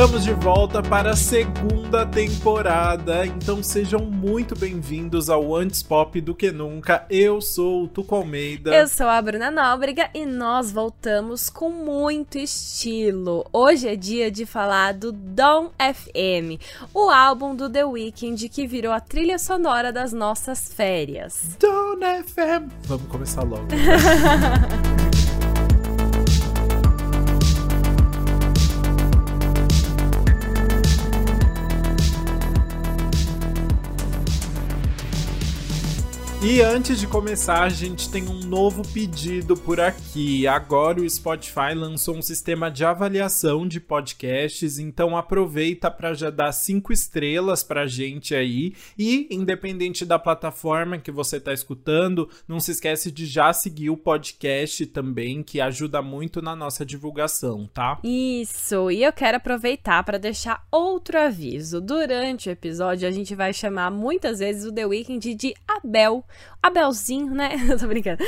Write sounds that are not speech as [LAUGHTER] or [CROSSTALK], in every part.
Estamos de volta para a segunda temporada, então sejam muito bem-vindos ao Antes Pop do que Nunca. Eu sou o Tuco Almeida. Eu sou a Bruna Nóbrega e nós voltamos com muito estilo. Hoje é dia de falar do Dawn FM, o álbum do The Weeknd que virou a trilha sonora das nossas férias. Dawn FM! Vamos começar logo. [LAUGHS] E antes de começar, a gente tem um novo pedido por aqui. Agora o Spotify lançou um sistema de avaliação de podcasts, então aproveita para já dar cinco estrelas pra gente aí. E, independente da plataforma que você está escutando, não se esquece de já seguir o podcast também, que ajuda muito na nossa divulgação, tá? Isso, e eu quero aproveitar para deixar outro aviso. Durante o episódio, a gente vai chamar muitas vezes o The Weeknd de Abel Abelzinho, né? [LAUGHS] Eu tô brincando.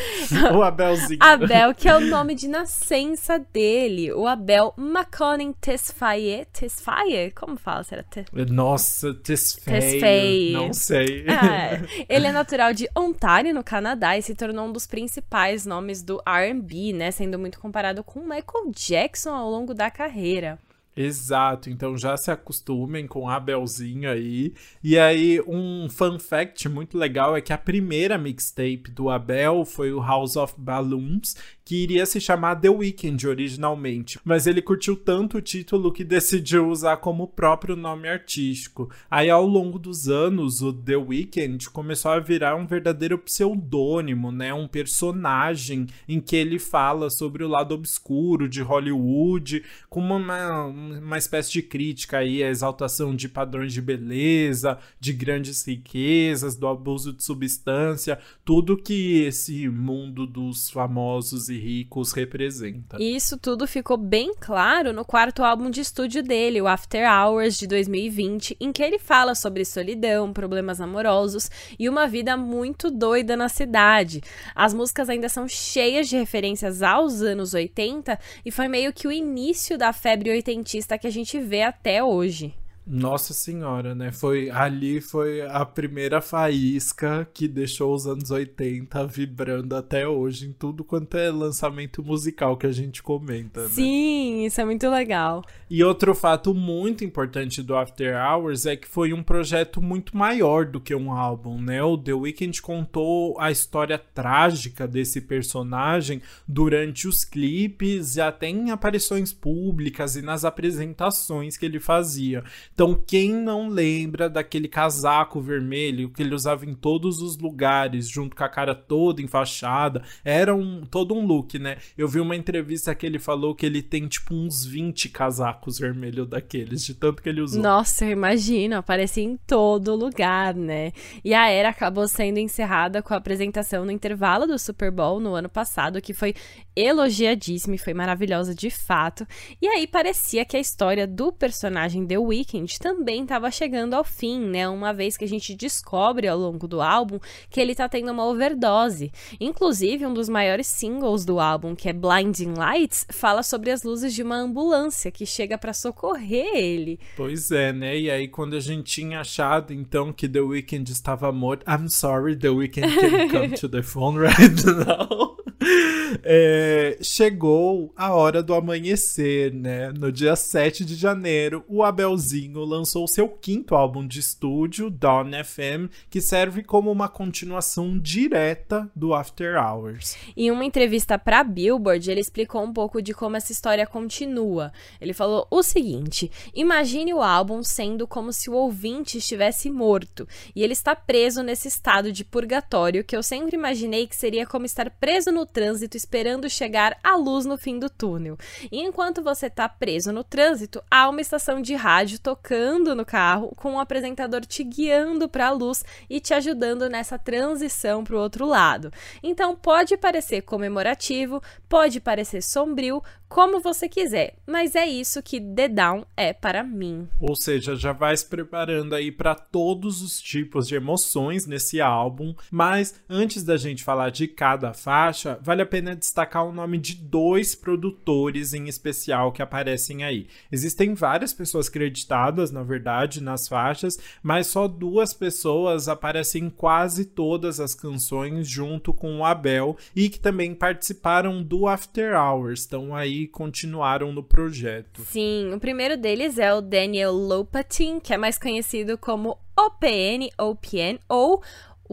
O Abelzinho. Abel, que é o nome de nascença dele. O Abel Maconin Tesfaye. Tesfaye? Como fala? Será? Te... Nossa, Tesfaye. Não sei. É. Ele é natural de Ontário, no Canadá, e se tornou um dos principais nomes do R&B, né? Sendo muito comparado com Michael Jackson ao longo da carreira. Exato, então já se acostumem com Abelzinho aí. E aí, um fun fact muito legal é que a primeira mixtape do Abel foi o House of Balloons, que iria se chamar The Weeknd originalmente, mas ele curtiu tanto o título que decidiu usar como próprio nome artístico. Aí, ao longo dos anos, o The Weeknd começou a virar um verdadeiro pseudônimo, né? Um personagem em que ele fala sobre o lado obscuro de Hollywood, com uma, uma espécie de crítica aí à exaltação de padrões de beleza, de grandes riquezas, do abuso de substância, tudo que esse mundo dos famosos e ricos representa. Isso tudo ficou bem claro no quarto álbum de estúdio dele, o After Hours de 2020, em que ele fala sobre solidão, problemas amorosos e uma vida muito doida na cidade. As músicas ainda são cheias de referências aos anos 80 e foi meio que o início da febre oitentista que a gente vê até hoje. Nossa senhora, né? Foi ali foi a primeira faísca que deixou os anos 80 vibrando até hoje em tudo quanto é lançamento musical que a gente comenta, né? Sim, isso é muito legal. E outro fato muito importante do After Hours é que foi um projeto muito maior do que um álbum, né? O The Weeknd contou a história trágica desse personagem durante os clipes e até em aparições públicas e nas apresentações que ele fazia. Então, quem não lembra daquele casaco vermelho que ele usava em todos os lugares, junto com a cara toda enfaixada, era um todo um look, né? Eu vi uma entrevista que ele falou que ele tem tipo uns 20 casacos vermelhos daqueles, de tanto que ele usou. Nossa, eu imagino, aparecia em todo lugar, né? E a era acabou sendo encerrada com a apresentação no intervalo do Super Bowl no ano passado, que foi elogiadíssima e foi maravilhosa de fato. E aí parecia que a história do personagem The Weeknd também estava chegando ao fim, né? Uma vez que a gente descobre ao longo do álbum que ele tá tendo uma overdose. Inclusive, um dos maiores singles do álbum, que é Blinding Lights, fala sobre as luzes de uma ambulância que chega para socorrer ele. Pois é, né? E aí quando a gente tinha achado então que The Weeknd estava morto, I'm sorry, The Weeknd can come [LAUGHS] to the phone right now. É, chegou a hora do amanhecer, né? No dia 7 de janeiro, o Abelzinho lançou seu quinto álbum de estúdio, Dawn FM, que serve como uma continuação direta do After Hours. Em uma entrevista para Billboard, ele explicou um pouco de como essa história continua. Ele falou o seguinte: imagine o álbum sendo como se o ouvinte estivesse morto e ele está preso nesse estado de purgatório que eu sempre imaginei que seria como estar preso no trânsito esperando chegar a luz no fim do túnel. E enquanto você está preso no trânsito, há uma estação de rádio tocando no carro com um apresentador te guiando para a luz e te ajudando nessa transição para o outro lado. Então pode parecer comemorativo, pode parecer sombrio, como você quiser, mas é isso que The Down é para mim. Ou seja, já vai se preparando aí para todos os tipos de emoções nesse álbum, mas antes da gente falar de cada faixa, vale a pena destacar o nome de dois produtores em especial que aparecem aí. Existem várias pessoas creditadas, na verdade, nas faixas, mas só duas pessoas aparecem em quase todas as canções junto com o Abel e que também participaram do After Hours, estão aí continuaram no projeto. Sim, o primeiro deles é o Daniel Lopatin, que é mais conhecido como OPN, OPN ou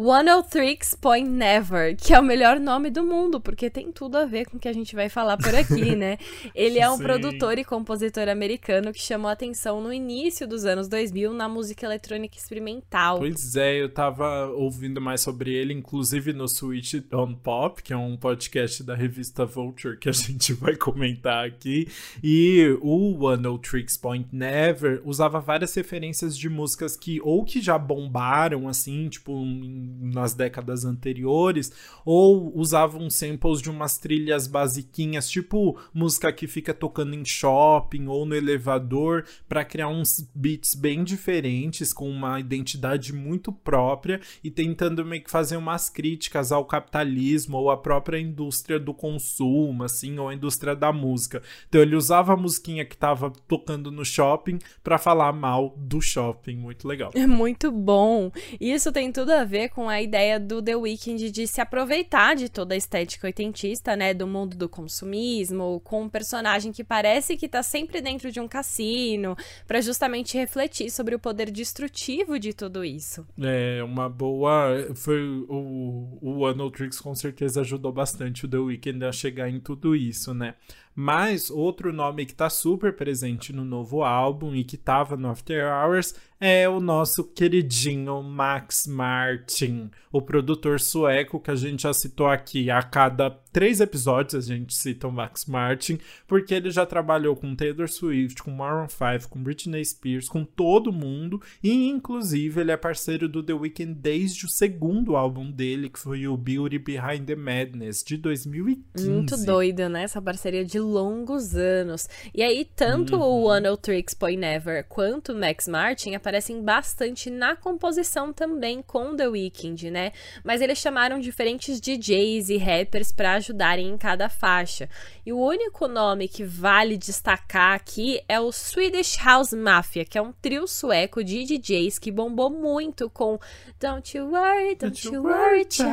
103 Point Never, que é o melhor nome do mundo, porque tem tudo a ver com o que a gente vai falar por aqui, [LAUGHS] né? Ele é um Sim. produtor e compositor americano que chamou atenção no início dos anos 2000 na música eletrônica experimental. Pois é, eu tava ouvindo mais sobre ele, inclusive no Switch on Pop, que é um podcast da revista Vulture que a [LAUGHS] gente vai comentar aqui. E o 103 Point Never usava várias referências de músicas que ou que já bombaram, assim, tipo, em nas décadas anteriores, ou usavam samples de umas trilhas basiquinhas, tipo música que fica tocando em shopping ou no elevador, para criar uns beats bem diferentes, com uma identidade muito própria e tentando meio que fazer umas críticas ao capitalismo ou à própria indústria do consumo, assim, ou a indústria da música. Então ele usava a musiquinha que tava tocando no shopping para falar mal do shopping, muito legal. É muito bom. Isso tem tudo a ver com a ideia do The Weeknd de se aproveitar de toda a estética oitentista, né, do mundo do consumismo, com um personagem que parece que tá sempre dentro de um cassino, para justamente refletir sobre o poder destrutivo de tudo isso. É, uma boa, foi o o Tricks com certeza ajudou bastante o The Weeknd a chegar em tudo isso, né? Mas outro nome que tá super presente no novo álbum e que tava no After Hours é o nosso queridinho Max Martin, o produtor sueco que a gente já citou aqui a cada três episódios a gente cita o Max Martin, porque ele já trabalhou com Taylor Swift, com Maroon 5, com Britney Spears, com todo mundo, e inclusive ele é parceiro do The Weeknd desde o segundo álbum dele, que foi o Beauty Behind the Madness, de 2015. Muito doido, né? Essa parceria de longos anos. E aí, tanto uhum. o One Tricks Boy Never quanto o Max Martin aparecem bastante na composição também com The Weeknd, né? Mas eles chamaram diferentes DJs e rappers para ajudarem em cada faixa. E o único nome que vale destacar aqui é o Swedish House Mafia, que é um trio sueco de DJs que bombou muito com Don't You Worry, Don't, You Worry, Child,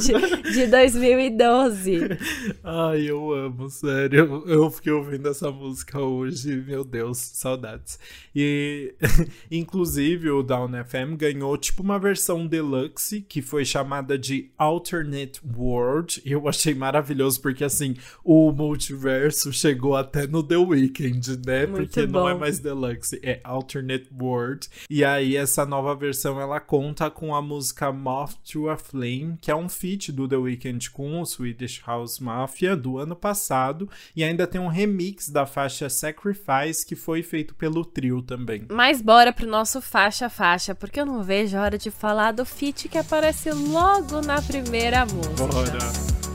de, de 2012. Ai, eu amo, sério. Eu fiquei ouvindo essa música hoje, meu Deus, saudades. E, [LAUGHS] inclusive, o Down FM ganhou tipo uma versão deluxe que foi chamada de Alternate World. E eu achei maravilhoso porque, assim, o multiverso chegou até no The Weeknd, né? Muito porque bom. não é mais deluxe, é Alternate World. E aí, essa nova versão ela conta com a música Moth to a Flame, que é um feat do The Weeknd com o Swedish House Mafia do ano passado. E ainda tem um remix da faixa Sacrifice que foi feito pelo trio também. Mas bora pro nosso faixa faixa, porque eu não vejo a hora de falar do feat que aparece logo na primeira música. Bora! Yeah.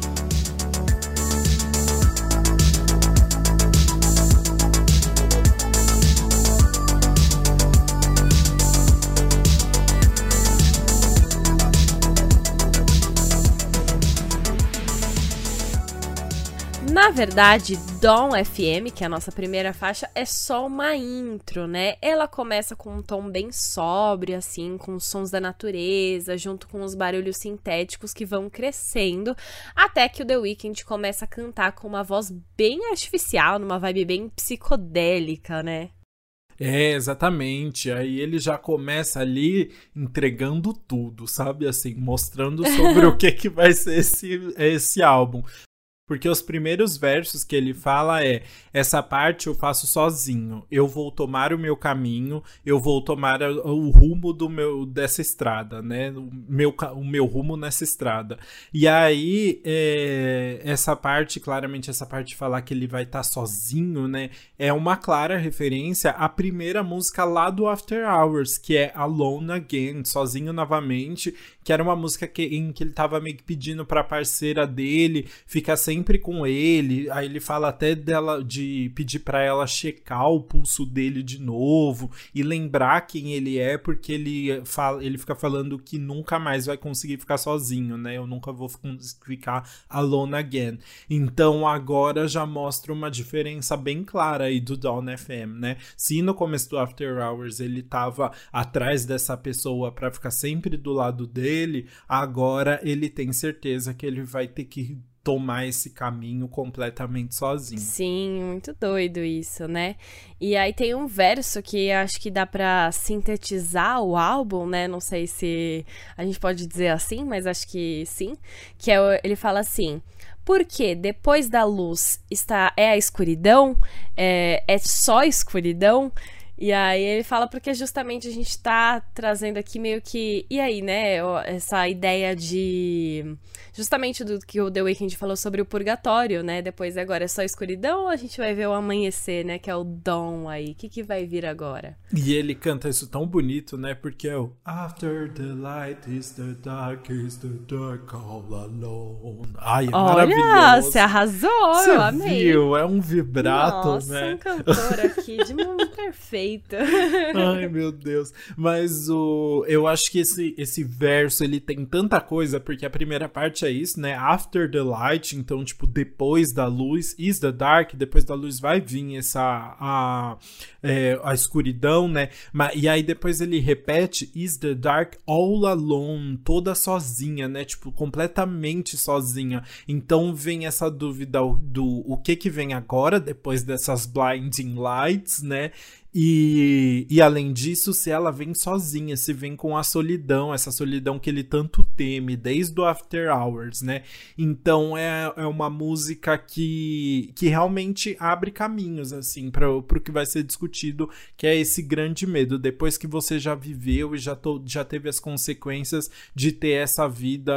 Na verdade, Dom FM, que é a nossa primeira faixa, é só uma intro, né? Ela começa com um tom bem sóbrio, assim, com os sons da natureza, junto com os barulhos sintéticos que vão crescendo, até que o The Weeknd começa a cantar com uma voz bem artificial, numa vibe bem psicodélica, né? É, exatamente. Aí ele já começa ali entregando tudo, sabe? Assim, mostrando sobre o [LAUGHS] que, que vai ser esse, esse álbum. Porque os primeiros versos que ele fala é: essa parte eu faço sozinho. Eu vou tomar o meu caminho, eu vou tomar o rumo do meu dessa estrada, né? O meu, o meu rumo nessa estrada. E aí é, essa parte, claramente essa parte de falar que ele vai estar tá sozinho, né? É uma clara referência à primeira música lá do After Hours, que é Alone Again, sozinho novamente, que era uma música que, em que ele tava meio que pedindo para a parceira dele ficar sem sempre com ele. Aí ele fala até dela de pedir para ela checar o pulso dele de novo e lembrar quem ele é, porque ele fala, ele fica falando que nunca mais vai conseguir ficar sozinho, né? Eu nunca vou ficar alone again. Então agora já mostra uma diferença bem clara aí do Dawn FM, né? Se no começo do After Hours ele tava atrás dessa pessoa para ficar sempre do lado dele, agora ele tem certeza que ele vai ter que tomar esse caminho completamente sozinho. Sim, muito doido isso, né? E aí tem um verso que acho que dá para sintetizar o álbum, né? Não sei se a gente pode dizer assim, mas acho que sim, que é ele fala assim: porque depois da luz está é a escuridão, é, é só escuridão. E aí ele fala porque justamente a gente tá trazendo aqui meio que. E aí, né? Essa ideia de justamente do que o The Weeknd falou sobre o purgatório, né? Depois agora é só escuridão ou a gente vai ver o amanhecer, né? Que é o dawn aí. O que, que vai vir agora? E ele canta isso tão bonito, né? Porque é o After the light is the dark is the dark all alone. Ai, é Olha, maravilhoso. você arrasou, você eu amei. Viu? É um vibrato, Nossa, né? um cantor aqui de mundo perfeito. [LAUGHS] [LAUGHS] Ai, meu Deus. Mas o eu acho que esse esse verso ele tem tanta coisa porque a primeira parte é isso, né? After the light, então, tipo, depois da luz, is the dark, depois da luz vai vir essa a, é, a escuridão, né? E aí depois ele repete, is the dark all alone, toda sozinha, né? Tipo, completamente sozinha. Então vem essa dúvida do o que que vem agora, depois dessas blinding lights, né? E, e além disso, se ela vem sozinha, se vem com a solidão, essa solidão que ele tanto teme desde o After Hours, né? Então é, é uma música que, que realmente abre caminhos, assim, para o que vai ser discutido, que é esse grande medo. Depois que você já viveu e já, to, já teve as consequências de ter essa vida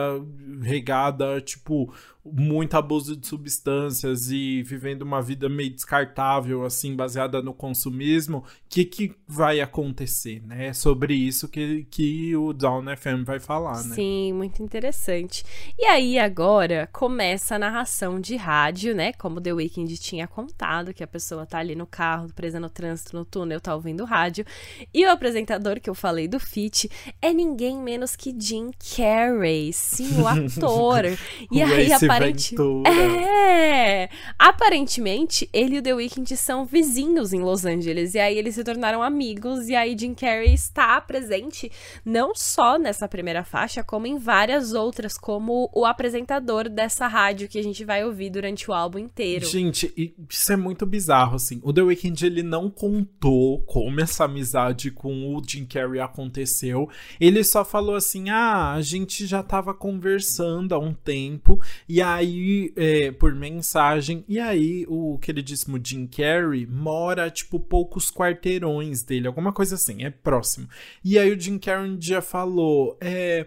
regada, tipo, muito abuso de substâncias e vivendo uma vida meio descartável, assim, baseada no consumismo, o que, que vai acontecer, né? É sobre isso que, que o Down FM vai falar, né? Sim, muito interessante. E aí, agora, começa a narração de rádio, né? Como The Weeknd tinha contado, que a pessoa tá ali no carro, presa no trânsito, no túnel, tá ouvindo rádio. E o apresentador que eu falei do Fit é ninguém menos que Jim Carrey, sim, o [LAUGHS] ator. e aí, aparece aparente... É! Aparentemente, ele e o The Weeknd são vizinhos em Los Angeles. E aí eles se tornaram amigos. E aí Jim Carrey está presente não só nessa primeira faixa, como em várias outras, como o apresentador dessa rádio que a gente vai ouvir durante o álbum inteiro. Gente, isso é muito bizarro, assim. O The Weeknd, ele não contou como essa amizade com o Jim Carrey aconteceu. Ele só falou assim: ah, a gente já tava conversando há um tempo. E aí, é, por mensagem, e aí o queridíssimo Jim Carrey mora, tipo, poucos quarteirões dele, alguma coisa assim, é próximo. E aí o Jim Carrey um dia falou, é,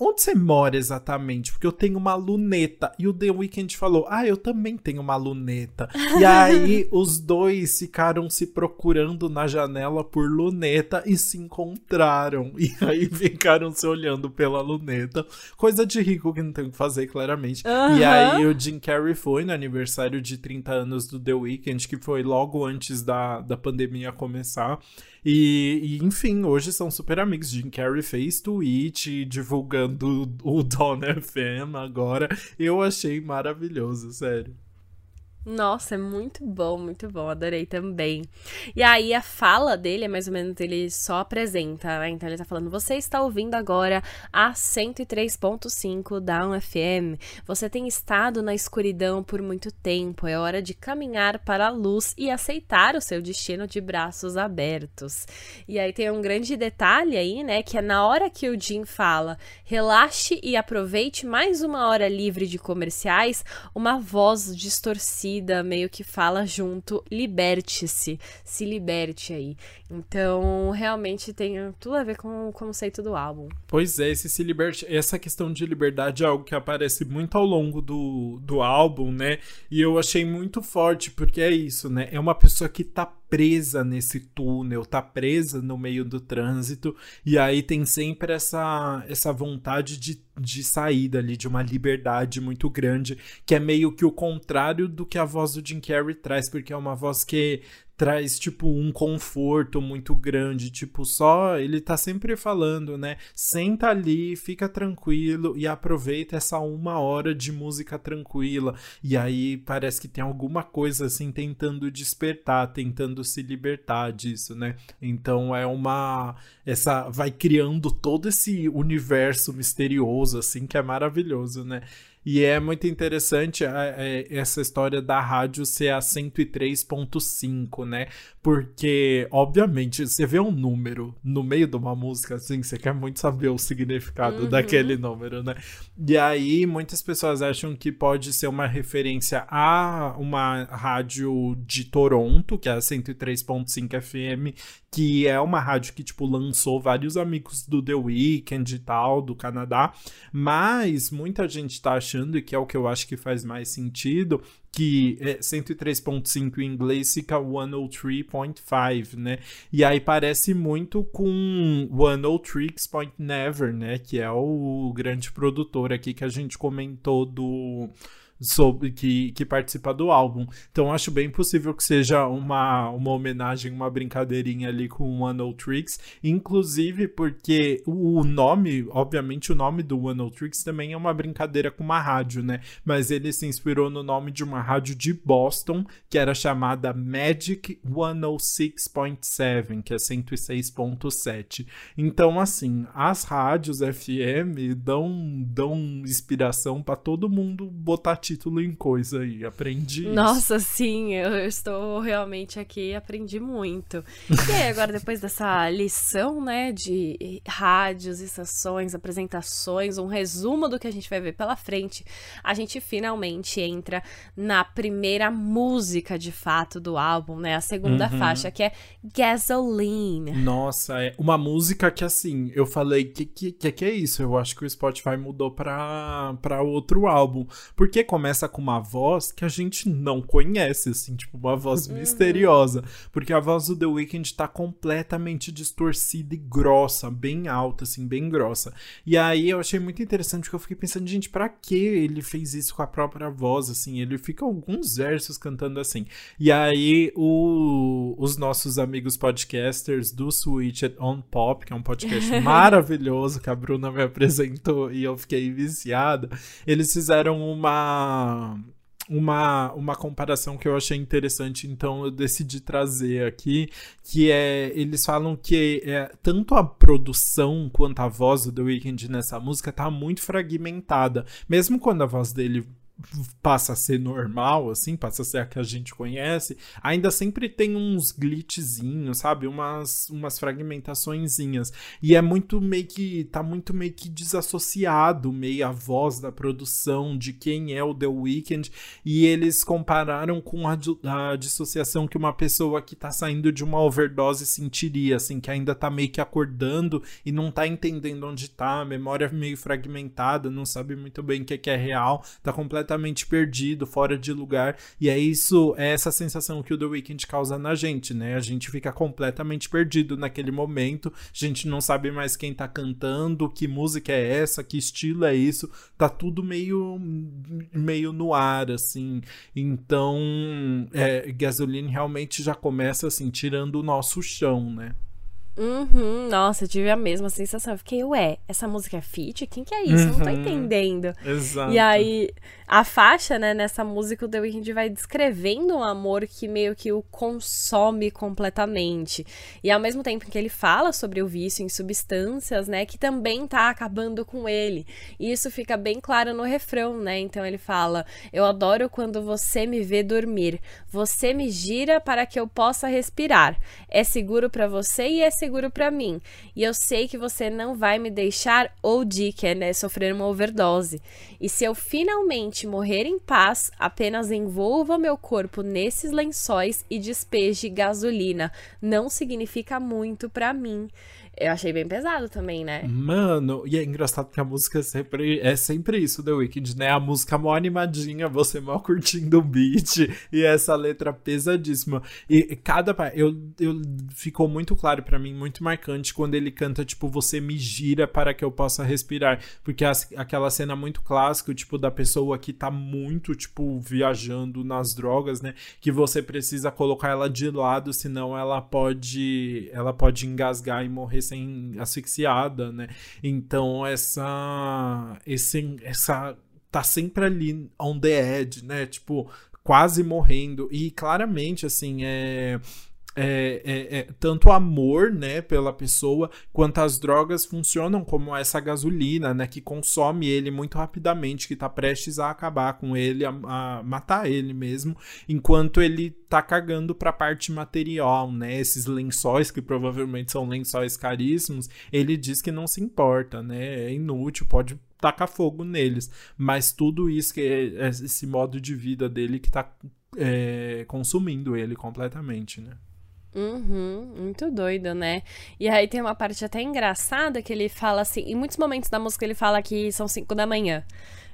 onde você mora exatamente? Porque eu tenho uma luneta. E o The Weeknd falou, ah, eu também tenho uma luneta. e aí [LAUGHS] os dois ficaram se procurando na janela por luneta e se encontraram. E aí [LAUGHS] ficaram se olhando pela luneta. Coisa de rico que não tem o que fazer, claramente. Uhum. E aí o Jim Carrey foi no aniversário de 30 anos do The Weeknd, que foi logo antes da, da pandemia começar. E, e, enfim, hoje são super amigos. Jim Carrey fez tweet divulgando o Dawn FM agora. Eu achei maravilhoso, sério. Nossa, é muito bom, muito bom, adorei também. E aí a fala dele é mais ou menos ele só apresenta, né? Então ele tá falando: "Você está ouvindo agora a 103.5 da FM. Você tem estado na escuridão por muito tempo. É hora de caminhar para a luz e aceitar o seu destino de braços abertos." E aí tem um grande detalhe aí, né, que é na hora que o Jim fala: "Relaxe e aproveite mais uma hora livre de comerciais", uma voz distorcida meio que fala junto, liberte-se, se liberte aí. Então, realmente tem tudo a ver com o conceito do álbum. Pois é, esse se liberte, essa questão de liberdade é algo que aparece muito ao longo do, do álbum, né? E eu achei muito forte, porque é isso, né? É uma pessoa que tá presa nesse túnel, tá presa no meio do trânsito, e aí tem sempre essa, essa vontade de, de saída ali, de uma liberdade muito grande, que é meio que o contrário do que a voz do Jim Carrey traz, porque é uma voz que traz, tipo, um conforto muito grande. Tipo, só ele tá sempre falando, né? Senta ali, fica tranquilo e aproveita essa uma hora de música tranquila. E aí parece que tem alguma coisa assim tentando despertar, tentando se libertar disso, né? Então é uma. Essa. Vai criando todo esse universo misterioso, assim, que é maravilhoso, né? E é muito interessante é, essa história da rádio ser a 103.5, né? Porque, obviamente, você vê um número no meio de uma música, assim, você quer muito saber o significado uhum. daquele número, né? E aí, muitas pessoas acham que pode ser uma referência a uma rádio de Toronto, que é a 103.5 FM, que é uma rádio que, tipo, lançou vários amigos do The Weeknd e tal, do Canadá, mas muita gente tá achando, e que é o que eu acho que faz mais sentido, que é 103.5 em inglês fica 103.5, né? E aí parece muito com 103 Point Never, né? Que é o grande produtor aqui que a gente comentou do sobre que, que participa do álbum. Então acho bem possível que seja uma, uma homenagem, uma brincadeirinha ali com o One Tricks, inclusive porque o nome, obviamente o nome do One Tricks também é uma brincadeira com uma rádio, né? Mas ele se inspirou no nome de uma rádio de Boston, que era chamada Magic 106.7, que é 106.7. Então assim, as rádios FM dão dão inspiração para todo mundo botar título em coisa aí. Aprendi. Nossa, isso. sim, eu estou realmente aqui aprendi muito. E aí, agora, depois dessa lição, né, de rádios, estações, apresentações, um resumo do que a gente vai ver pela frente, a gente finalmente entra na primeira música de fato do álbum, né? A segunda uhum. faixa, que é Gasoline. Nossa, é uma música que assim, eu falei, que que, que que é isso? Eu acho que o Spotify mudou pra, pra outro álbum. Porque começa com uma voz que a gente não conhece, assim, tipo, uma voz uhum. misteriosa. Porque a voz do The Weeknd tá completamente distorcida e grossa, bem alta, assim, bem grossa. E aí eu achei muito interessante, porque eu fiquei pensando, gente, pra que ele fez isso com a própria voz, assim? Ele fica alguns versos cantando assim. E aí o, os nossos amigos podcasters do Switch on Pop, que é um podcast [LAUGHS] maravilhoso que a Bruna me apresentou e eu fiquei viciada, eles fizeram uma uma, uma comparação que eu achei interessante, então eu decidi trazer aqui, que é, eles falam que é, tanto a produção quanto a voz do The Weeknd nessa música tá muito fragmentada, mesmo quando a voz dele passa a ser normal, assim, passa a ser a que a gente conhece, ainda sempre tem uns glitchzinhos, sabe? Umas, umas fragmentaçõezinhas. E é muito meio que. tá muito meio que desassociado, meio a voz da produção, de quem é o The Weeknd. E eles compararam com a, a dissociação que uma pessoa que tá saindo de uma overdose sentiria, assim, que ainda tá meio que acordando e não tá entendendo onde tá, a memória meio fragmentada, não sabe muito bem o que é, que é real, tá completamente completamente perdido, fora de lugar. E é isso, é essa sensação que o The Weeknd causa na gente, né? A gente fica completamente perdido naquele momento, a gente não sabe mais quem tá cantando, que música é essa, que estilo é isso, tá tudo meio meio no ar, assim. Então, é, Gasoline realmente já começa assim, tirando o nosso chão, né? Uhum, nossa, eu tive a mesma sensação. Eu fiquei, ué, essa música é feat? Quem que é isso? Uhum. Não tô uhum. entendendo. Exato. E aí, a faixa, né, nessa música, o The Weeknd vai descrevendo um amor que meio que o consome completamente. E ao mesmo tempo que ele fala sobre o vício em substâncias, né, que também tá acabando com ele. E isso fica bem claro no refrão, né? Então ele fala: Eu adoro quando você me vê dormir. Você me gira para que eu possa respirar. É seguro para você e é seguro seguro para mim. E eu sei que você não vai me deixar ou de que é né, sofrer uma overdose. E se eu finalmente morrer em paz, apenas envolva meu corpo nesses lençóis e despeje gasolina. Não significa muito para mim. Eu achei bem pesado também, né? Mano, e é engraçado que a música é sempre, é sempre isso, The Weeknd, né? A música mó animadinha, você mal curtindo o beat, e essa letra pesadíssima. E cada. Eu, eu, ficou muito claro para mim, muito marcante, quando ele canta, tipo, você me gira para que eu possa respirar. Porque as, aquela cena muito clássica, tipo, da pessoa que tá muito, tipo, viajando nas drogas, né? Que você precisa colocar ela de lado, senão ela pode. Ela pode engasgar e morrer sem asfixiada, né? Então essa esse essa tá sempre ali on the edge, né? Tipo, quase morrendo e claramente assim, é é, é, é, tanto amor, né, pela pessoa, quanto as drogas funcionam como essa gasolina, né, que consome ele muito rapidamente, que tá prestes a acabar com ele, a, a matar ele mesmo, enquanto ele tá cagando pra parte material, né, esses lençóis, que provavelmente são lençóis caríssimos, ele diz que não se importa, né, é inútil, pode tacar fogo neles, mas tudo isso que é, é esse modo de vida dele que tá é, consumindo ele completamente, né. Uhum, muito doido, né? E aí tem uma parte até engraçada que ele fala assim, em muitos momentos da música ele fala que são 5 da manhã.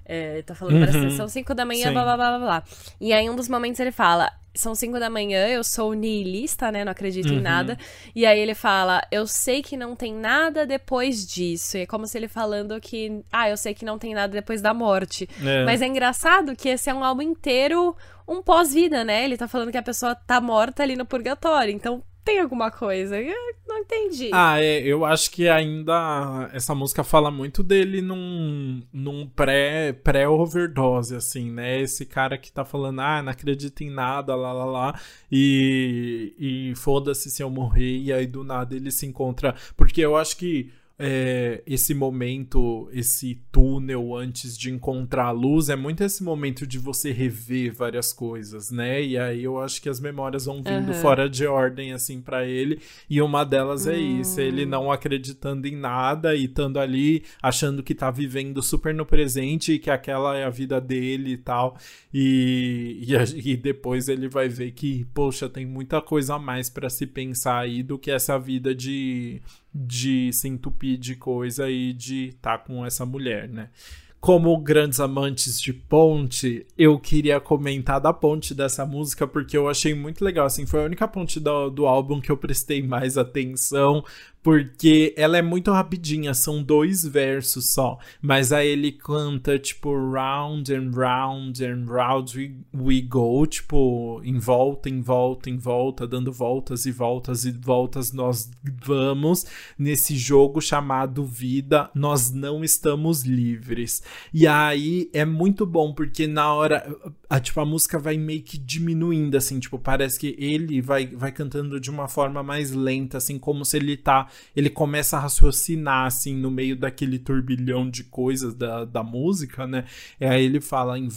É, tá falando uhum. são 5 da manhã, blá, blá, blá, blá, blá. E aí um dos momentos ele fala, são 5 da manhã, eu sou niilista, né? Não acredito uhum. em nada. E aí ele fala, eu sei que não tem nada depois disso. E é como se ele falando que, ah, eu sei que não tem nada depois da morte. É. Mas é engraçado que esse é um álbum inteiro um pós-vida, né? Ele tá falando que a pessoa tá morta ali no purgatório. Então tem alguma coisa. Eu não entendi. Ah, é, eu acho que ainda essa música fala muito dele num, num pré, pré-overdose, assim, né? Esse cara que tá falando, ah, não acredita em nada, lá, lá, lá, e, e foda-se se eu morrer, e aí do nada ele se encontra. Porque eu acho que é, esse momento, esse túnel antes de encontrar a luz, é muito esse momento de você rever várias coisas, né? E aí eu acho que as memórias vão vindo uhum. fora de ordem, assim, para ele. E uma delas é isso, ele não acreditando em nada e estando ali achando que tá vivendo super no presente e que aquela é a vida dele e tal. E, e, e depois ele vai ver que, poxa, tem muita coisa a mais para se pensar aí do que essa vida de de se entupir de coisa e de estar tá com essa mulher, né? Como grandes amantes de ponte, eu queria comentar da ponte dessa música porque eu achei muito legal. Assim, foi a única ponte do, do álbum que eu prestei mais atenção, porque ela é muito rapidinha, são dois versos só, mas aí ele canta tipo round and round and round we, we go, tipo em volta, em volta, em volta, dando voltas e voltas e voltas nós vamos nesse jogo chamado vida, nós não estamos livres. E aí é muito bom porque na hora a, tipo a música vai meio que diminuindo assim, tipo, parece que ele vai vai cantando de uma forma mais lenta assim, como se ele tá ele começa a raciocinar, assim, no meio daquele turbilhão de coisas da, da música, né? E aí ele fala em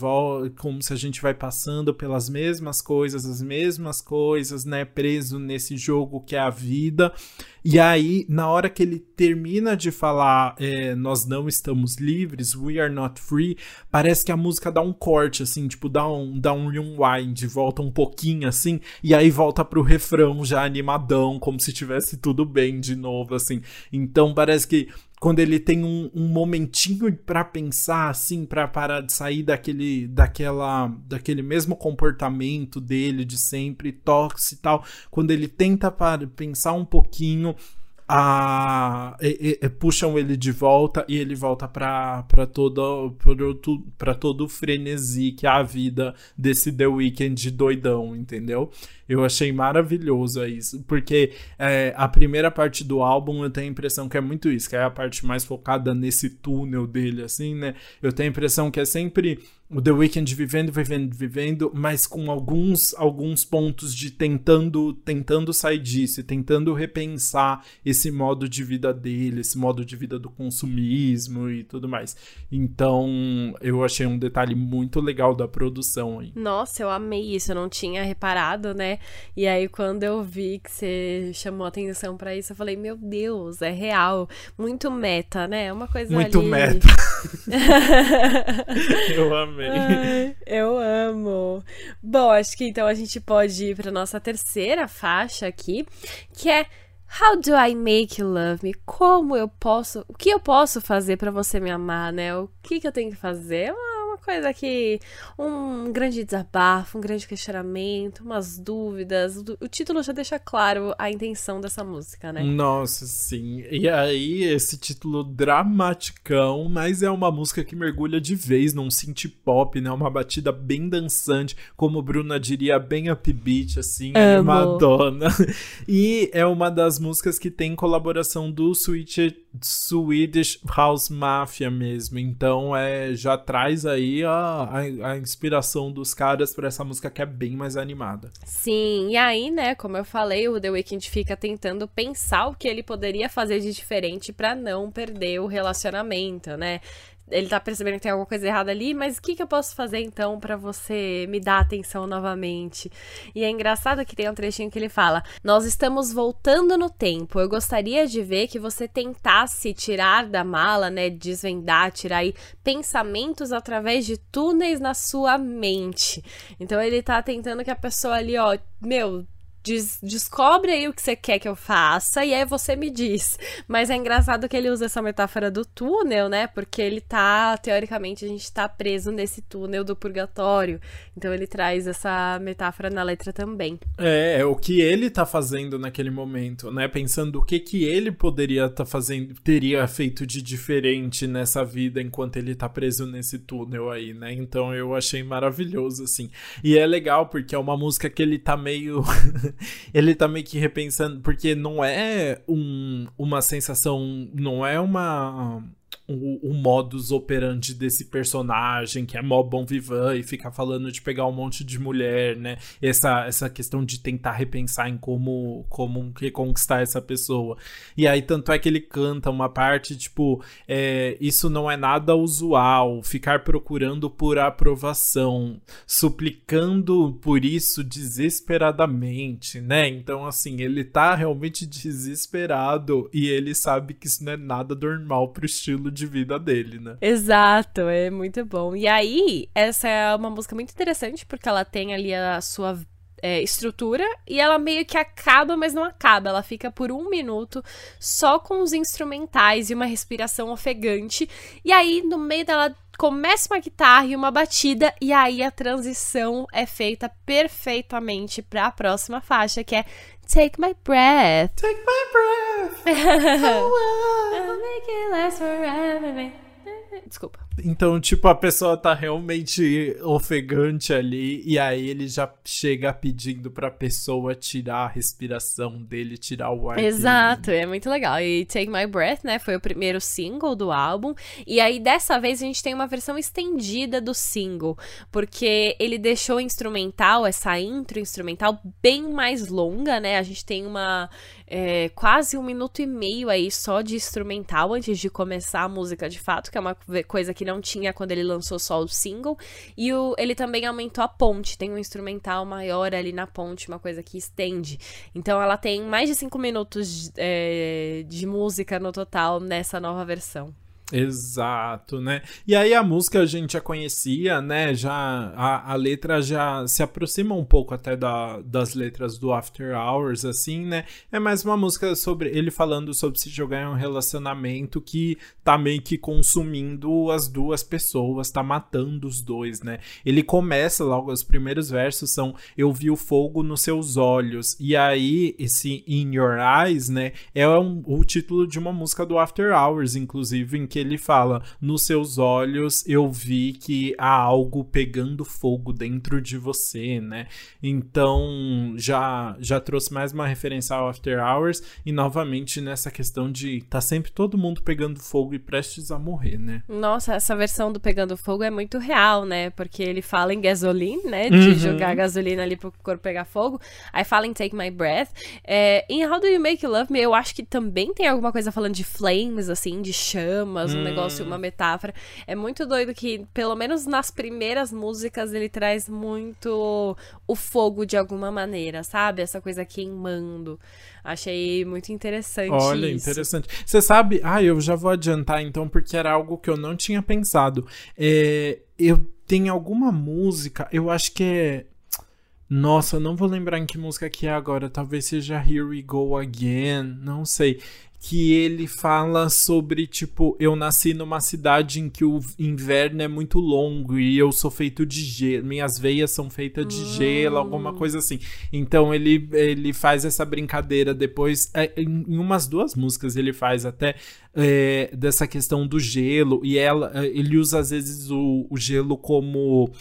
como se a gente vai passando pelas mesmas coisas, as mesmas coisas, né? Preso nesse jogo que é a vida. E aí, na hora que ele termina de falar é, nós não estamos livres, we are not free, parece que a música dá um corte, assim, tipo, dá um, dá um rewind, volta um pouquinho, assim, e aí volta pro refrão já animadão, como se tivesse tudo bem de novo, assim. Então parece que quando ele tem um, um momentinho para pensar assim, para parar de sair daquele, daquela, daquele mesmo comportamento dele de sempre, toque e tal, quando ele tenta para pensar um pouquinho, a, e, e, puxam ele de volta e ele volta para todo para todo o frenesi que é a vida desse The Weeknd doidão, entendeu? Eu achei maravilhoso isso, porque é, a primeira parte do álbum eu tenho a impressão que é muito isso, que é a parte mais focada nesse túnel dele, assim, né? Eu tenho a impressão que é sempre o The Weeknd vivendo, vivendo, vivendo, mas com alguns alguns pontos de tentando tentando sair disso, tentando repensar esse modo de vida dele, esse modo de vida do consumismo e tudo mais. Então, eu achei um detalhe muito legal da produção aí. Nossa, eu amei isso, eu não tinha reparado, né? E aí quando eu vi que você chamou atenção para isso, eu falei, meu Deus, é real, muito meta, né? É uma coisa muito ali... meta. [LAUGHS] [LAUGHS] eu amei amei. Ai, eu amo. Bom, acho que então a gente pode ir para nossa terceira faixa aqui, que é How do I make you love me? Como eu posso, o que eu posso fazer para você me amar, né? O que, que eu tenho que fazer? Uma, uma coisa que um grande desabafo, um grande questionamento, umas dúvidas. O título já deixa claro a intenção dessa música, né? Nossa, sim. E aí esse título dramaticão, mas é uma música que mergulha de vez num synth pop, né? Uma batida bem dançante, como Bruna diria, bem upbeat assim, Amo. animadona. [LAUGHS] E é uma das músicas que tem colaboração do Switch, Swedish House Mafia mesmo. Então é já traz aí a, a, a inspiração dos caras para essa música que é bem mais animada. Sim, e aí, né, como eu falei, o The Weeknd fica tentando pensar o que ele poderia fazer de diferente para não perder o relacionamento, né? Ele tá percebendo que tem alguma coisa errada ali, mas o que, que eu posso fazer então para você me dar atenção novamente? E é engraçado que tem um trechinho que ele fala: Nós estamos voltando no tempo. Eu gostaria de ver que você tentasse tirar da mala, né? Desvendar, tirar aí pensamentos através de túneis na sua mente. Então ele tá tentando que a pessoa ali, ó, meu, Des descobre aí o que você quer que eu faça e aí você me diz. Mas é engraçado que ele usa essa metáfora do túnel, né? Porque ele tá, teoricamente, a gente tá preso nesse túnel do purgatório. Então ele traz essa metáfora na letra também. É, é o que ele tá fazendo naquele momento, né? Pensando o que que ele poderia tá fazendo, teria feito de diferente nessa vida enquanto ele tá preso nesse túnel aí, né? Então eu achei maravilhoso, assim. E é legal porque é uma música que ele tá meio. [LAUGHS] ele tá meio que repensando, porque não é um, uma sensação, não é uma o, o, modus operandi desse personagem, que é mó bom vivan e fica falando de pegar um monte de mulher, né? Essa, essa questão de tentar repensar em como, como reconquistar essa pessoa. E aí, tanto é que ele canta uma parte, tipo, é, isso não é nada usual, ficar procurando por aprovação, suplicando por isso desesperadamente, né? Então, assim, ele tá realmente desesperado e ele sabe que isso não é nada normal pro estilo de vida dele, né? Exato, é muito bom. E aí, essa é uma música muito interessante porque ela tem ali a sua é, estrutura e ela meio que acaba, mas não acaba. Ela fica por um minuto só com os instrumentais e uma respiração ofegante. E aí, no meio dela, começa uma guitarra e uma batida, e aí a transição é feita perfeitamente para a próxima faixa, que é Take My Breath. Take My Breath. [LAUGHS] oh. I'll make it last forever. Desculpa. Então, tipo, a pessoa tá realmente ofegante ali, e aí ele já chega pedindo pra pessoa tirar a respiração dele, tirar o ar. Exato, dele. é muito legal. E Take My Breath, né, foi o primeiro single do álbum, e aí dessa vez a gente tem uma versão estendida do single, porque ele deixou o instrumental, essa intro instrumental, bem mais longa, né? A gente tem uma é, quase um minuto e meio aí só de instrumental antes de começar a música de fato, que é uma coisa que não tinha quando ele lançou só o single. E o, ele também aumentou a ponte, tem um instrumental maior ali na ponte, uma coisa que estende. Então ela tem mais de cinco minutos é, de música no total nessa nova versão. Exato, né? E aí a música a gente já conhecia, né? Já a, a letra já se aproxima um pouco até da, das letras do After Hours, assim, né? É mais uma música sobre ele falando sobre se jogar em um relacionamento que tá meio que consumindo as duas pessoas, tá matando os dois, né? Ele começa logo, os primeiros versos são Eu vi o fogo nos seus olhos. E aí, esse In Your Eyes, né? É um, o título de uma música do After Hours, inclusive, em que ele fala: Nos seus olhos eu vi que há algo pegando fogo dentro de você, né? Então já já trouxe mais uma referência ao After Hours e novamente nessa questão de tá sempre todo mundo pegando fogo e prestes a morrer, né? Nossa, essa versão do pegando fogo é muito real, né? Porque ele fala em gasoline, né? De uhum. jogar gasolina ali pro corpo pegar fogo. Aí fala em Take My Breath. É, em How Do You Make Love Me, eu acho que também tem alguma coisa falando de flames, assim, de chamas um hum. negócio, uma metáfora. É muito doido que, pelo menos nas primeiras músicas, ele traz muito o fogo de alguma maneira, sabe? Essa coisa queimando. Achei muito interessante. Olha, isso. interessante. Você sabe, ah, eu já vou adiantar então, porque era algo que eu não tinha pensado. É, eu tenho alguma música, eu acho que é Nossa, não vou lembrar em que música que é agora. Talvez seja Here We Go Again. Não sei. Que ele fala sobre, tipo, eu nasci numa cidade em que o inverno é muito longo e eu sou feito de gelo. Minhas veias são feitas de gelo, alguma Hum. coisa assim. Então ele, ele faz essa brincadeira depois. é, em, umas duas músicas ele faz até é, dessa questão do gelo. E ela, é, ele usa às vezes o, o gelo como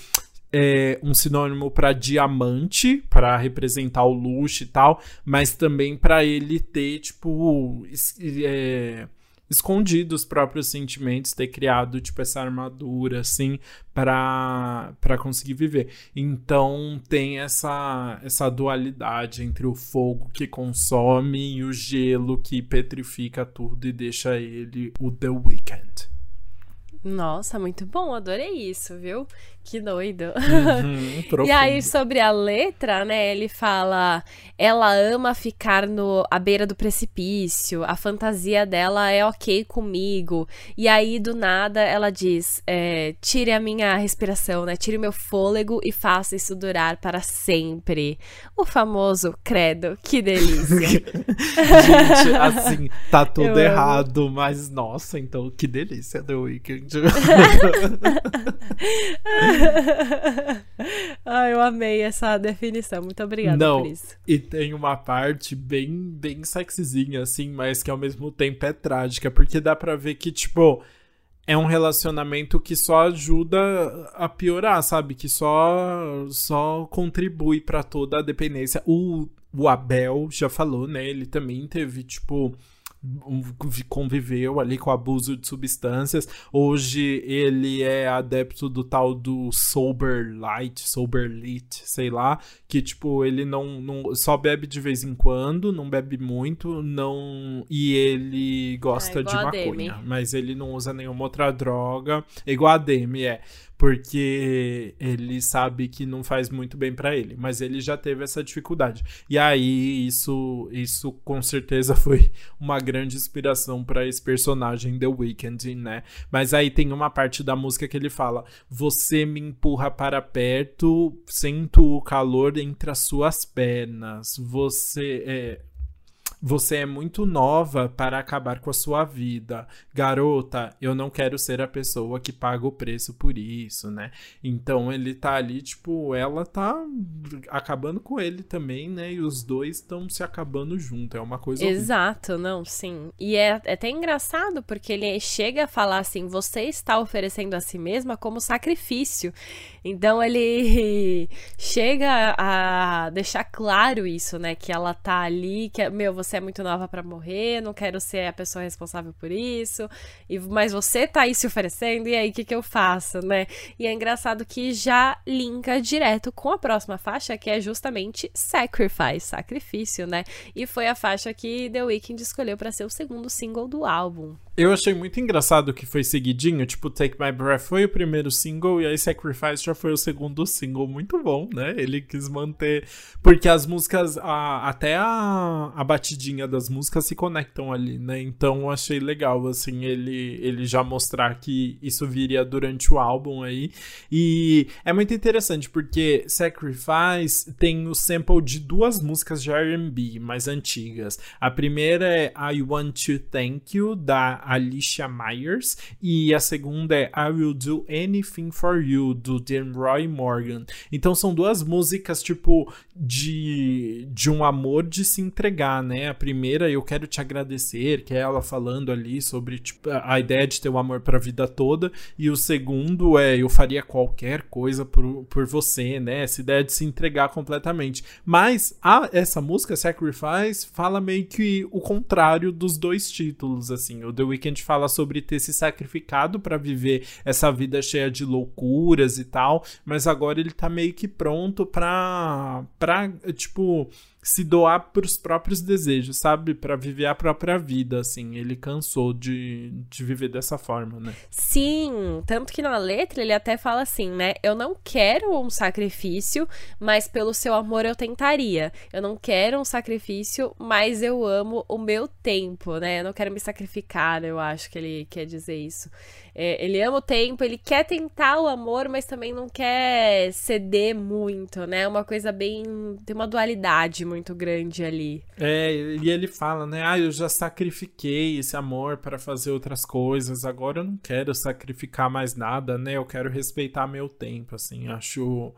é, um sinônimo para diamante, para representar o luxo e tal, mas também para ele ter, tipo, es- é, escondido os próprios sentimentos, ter criado, tipo, essa armadura, assim, para conseguir viver. Então tem essa, essa dualidade entre o fogo que consome e o gelo que petrifica tudo e deixa ele o The Weeknd. Nossa, muito bom, adorei isso, viu? Que doido. Uhum, [LAUGHS] E aí, sobre a letra, né? Ele fala: ela ama ficar no, à beira do precipício, a fantasia dela é ok comigo. E aí, do nada, ela diz: é, tire a minha respiração, né? Tire o meu fôlego e faça isso durar para sempre. O famoso credo, que delícia. [LAUGHS] Gente, assim, tá [LAUGHS] tudo Eu amo. errado, mas nossa, então que delícia The Weeknd. [LAUGHS] ah, eu amei essa definição. Muito obrigada Não. por isso. e tem uma parte bem, bem sexyzinha, assim, mas que ao mesmo tempo é trágica, porque dá pra ver que, tipo, é um relacionamento que só ajuda a piorar, sabe? Que só, só contribui pra toda a dependência. O, o Abel já falou, né? Ele também teve, tipo. Conviveu ali com abuso de substâncias. Hoje ele é adepto do tal do sober light, sober lit, sei lá, que tipo ele não, não só bebe de vez em quando, não bebe muito, não e ele gosta Ah, de igual a Demi. maconha, mas ele não usa nenhuma outra droga, igual a Demi é, porque ele sabe que não faz muito bem pra ele, mas ele já teve essa dificuldade. E aí isso isso com certeza [LAUGHS] foi uma grande inspiração pra esse personagem The Weeknd, né? Mas aí tem uma parte da música que ele fala: "Você me empurra para perto, sinto o calor entre as suas pernas. Você é você é muito nova para acabar com a sua vida. Garota, eu não quero ser a pessoa que paga o preço por isso, né? Então ele tá ali, tipo, ela tá acabando com ele também, né? E os dois estão se acabando junto. É uma coisa horrível. Exato, não, sim. E é, é até engraçado porque ele chega a falar assim: você está oferecendo a si mesma como sacrifício. Então ele [LAUGHS] chega a deixar claro isso, né? Que ela tá ali, que meu, você é muito nova pra morrer, não quero ser a pessoa responsável por isso. E mas você tá aí se oferecendo e aí o que que eu faço, né? E é engraçado que já linka direto com a próxima faixa, que é justamente Sacrifice, sacrifício, né? E foi a faixa que The Weeknd escolheu pra ser o segundo single do álbum. Eu achei muito engraçado que foi seguidinho, tipo, Take My Breath foi o primeiro single e aí Sacrifice já foi o segundo single. Muito bom, né? Ele quis manter. Porque as músicas, a- até a, a batidinha das músicas se conectam ali, né? Então eu achei legal, assim, ele, ele já mostrar que isso viria durante o álbum aí. E é muito interessante porque Sacrifice tem o sample de duas músicas de RB mais antigas. A primeira é I Want to Thank You, da Alicia Myers, e a segunda é I Will Do Anything for You, do Roy Morgan. Então são duas músicas, tipo, de, de um amor de se entregar, né? A primeira, Eu Quero Te Agradecer, que é ela falando ali sobre tipo, a ideia de ter o amor pra vida toda, e o segundo é Eu Faria Qualquer Coisa por, por Você, né? Essa ideia de se entregar completamente. Mas a, essa música, Sacrifice, fala meio que o contrário dos dois títulos, assim. O The Weeknd fala sobre ter se sacrificado pra viver essa vida cheia de loucuras e tal, mas agora ele tá meio que pronto pra, pra tipo, se doar pros próprios desejos, sabe? Pra viver a própria vida, assim. Ele cansou de, de viver dessa forma, né? Sim, tanto que na letra ele até fala assim, né? Eu não quero um sacrifício, mas pelo seu amor eu tentaria. Eu não quero um sacrifício, mas eu amo o meu tempo, né? Eu não quero me sacrificar, eu acho que ele quer dizer isso. É, ele ama o tempo, ele quer tentar o amor, mas também não quer ceder muito, né? Uma coisa bem. tem uma dualidade muito grande ali. É, e ele fala, né? Ah, eu já sacrifiquei esse amor para fazer outras coisas, agora eu não quero sacrificar mais nada, né? Eu quero respeitar meu tempo, assim, acho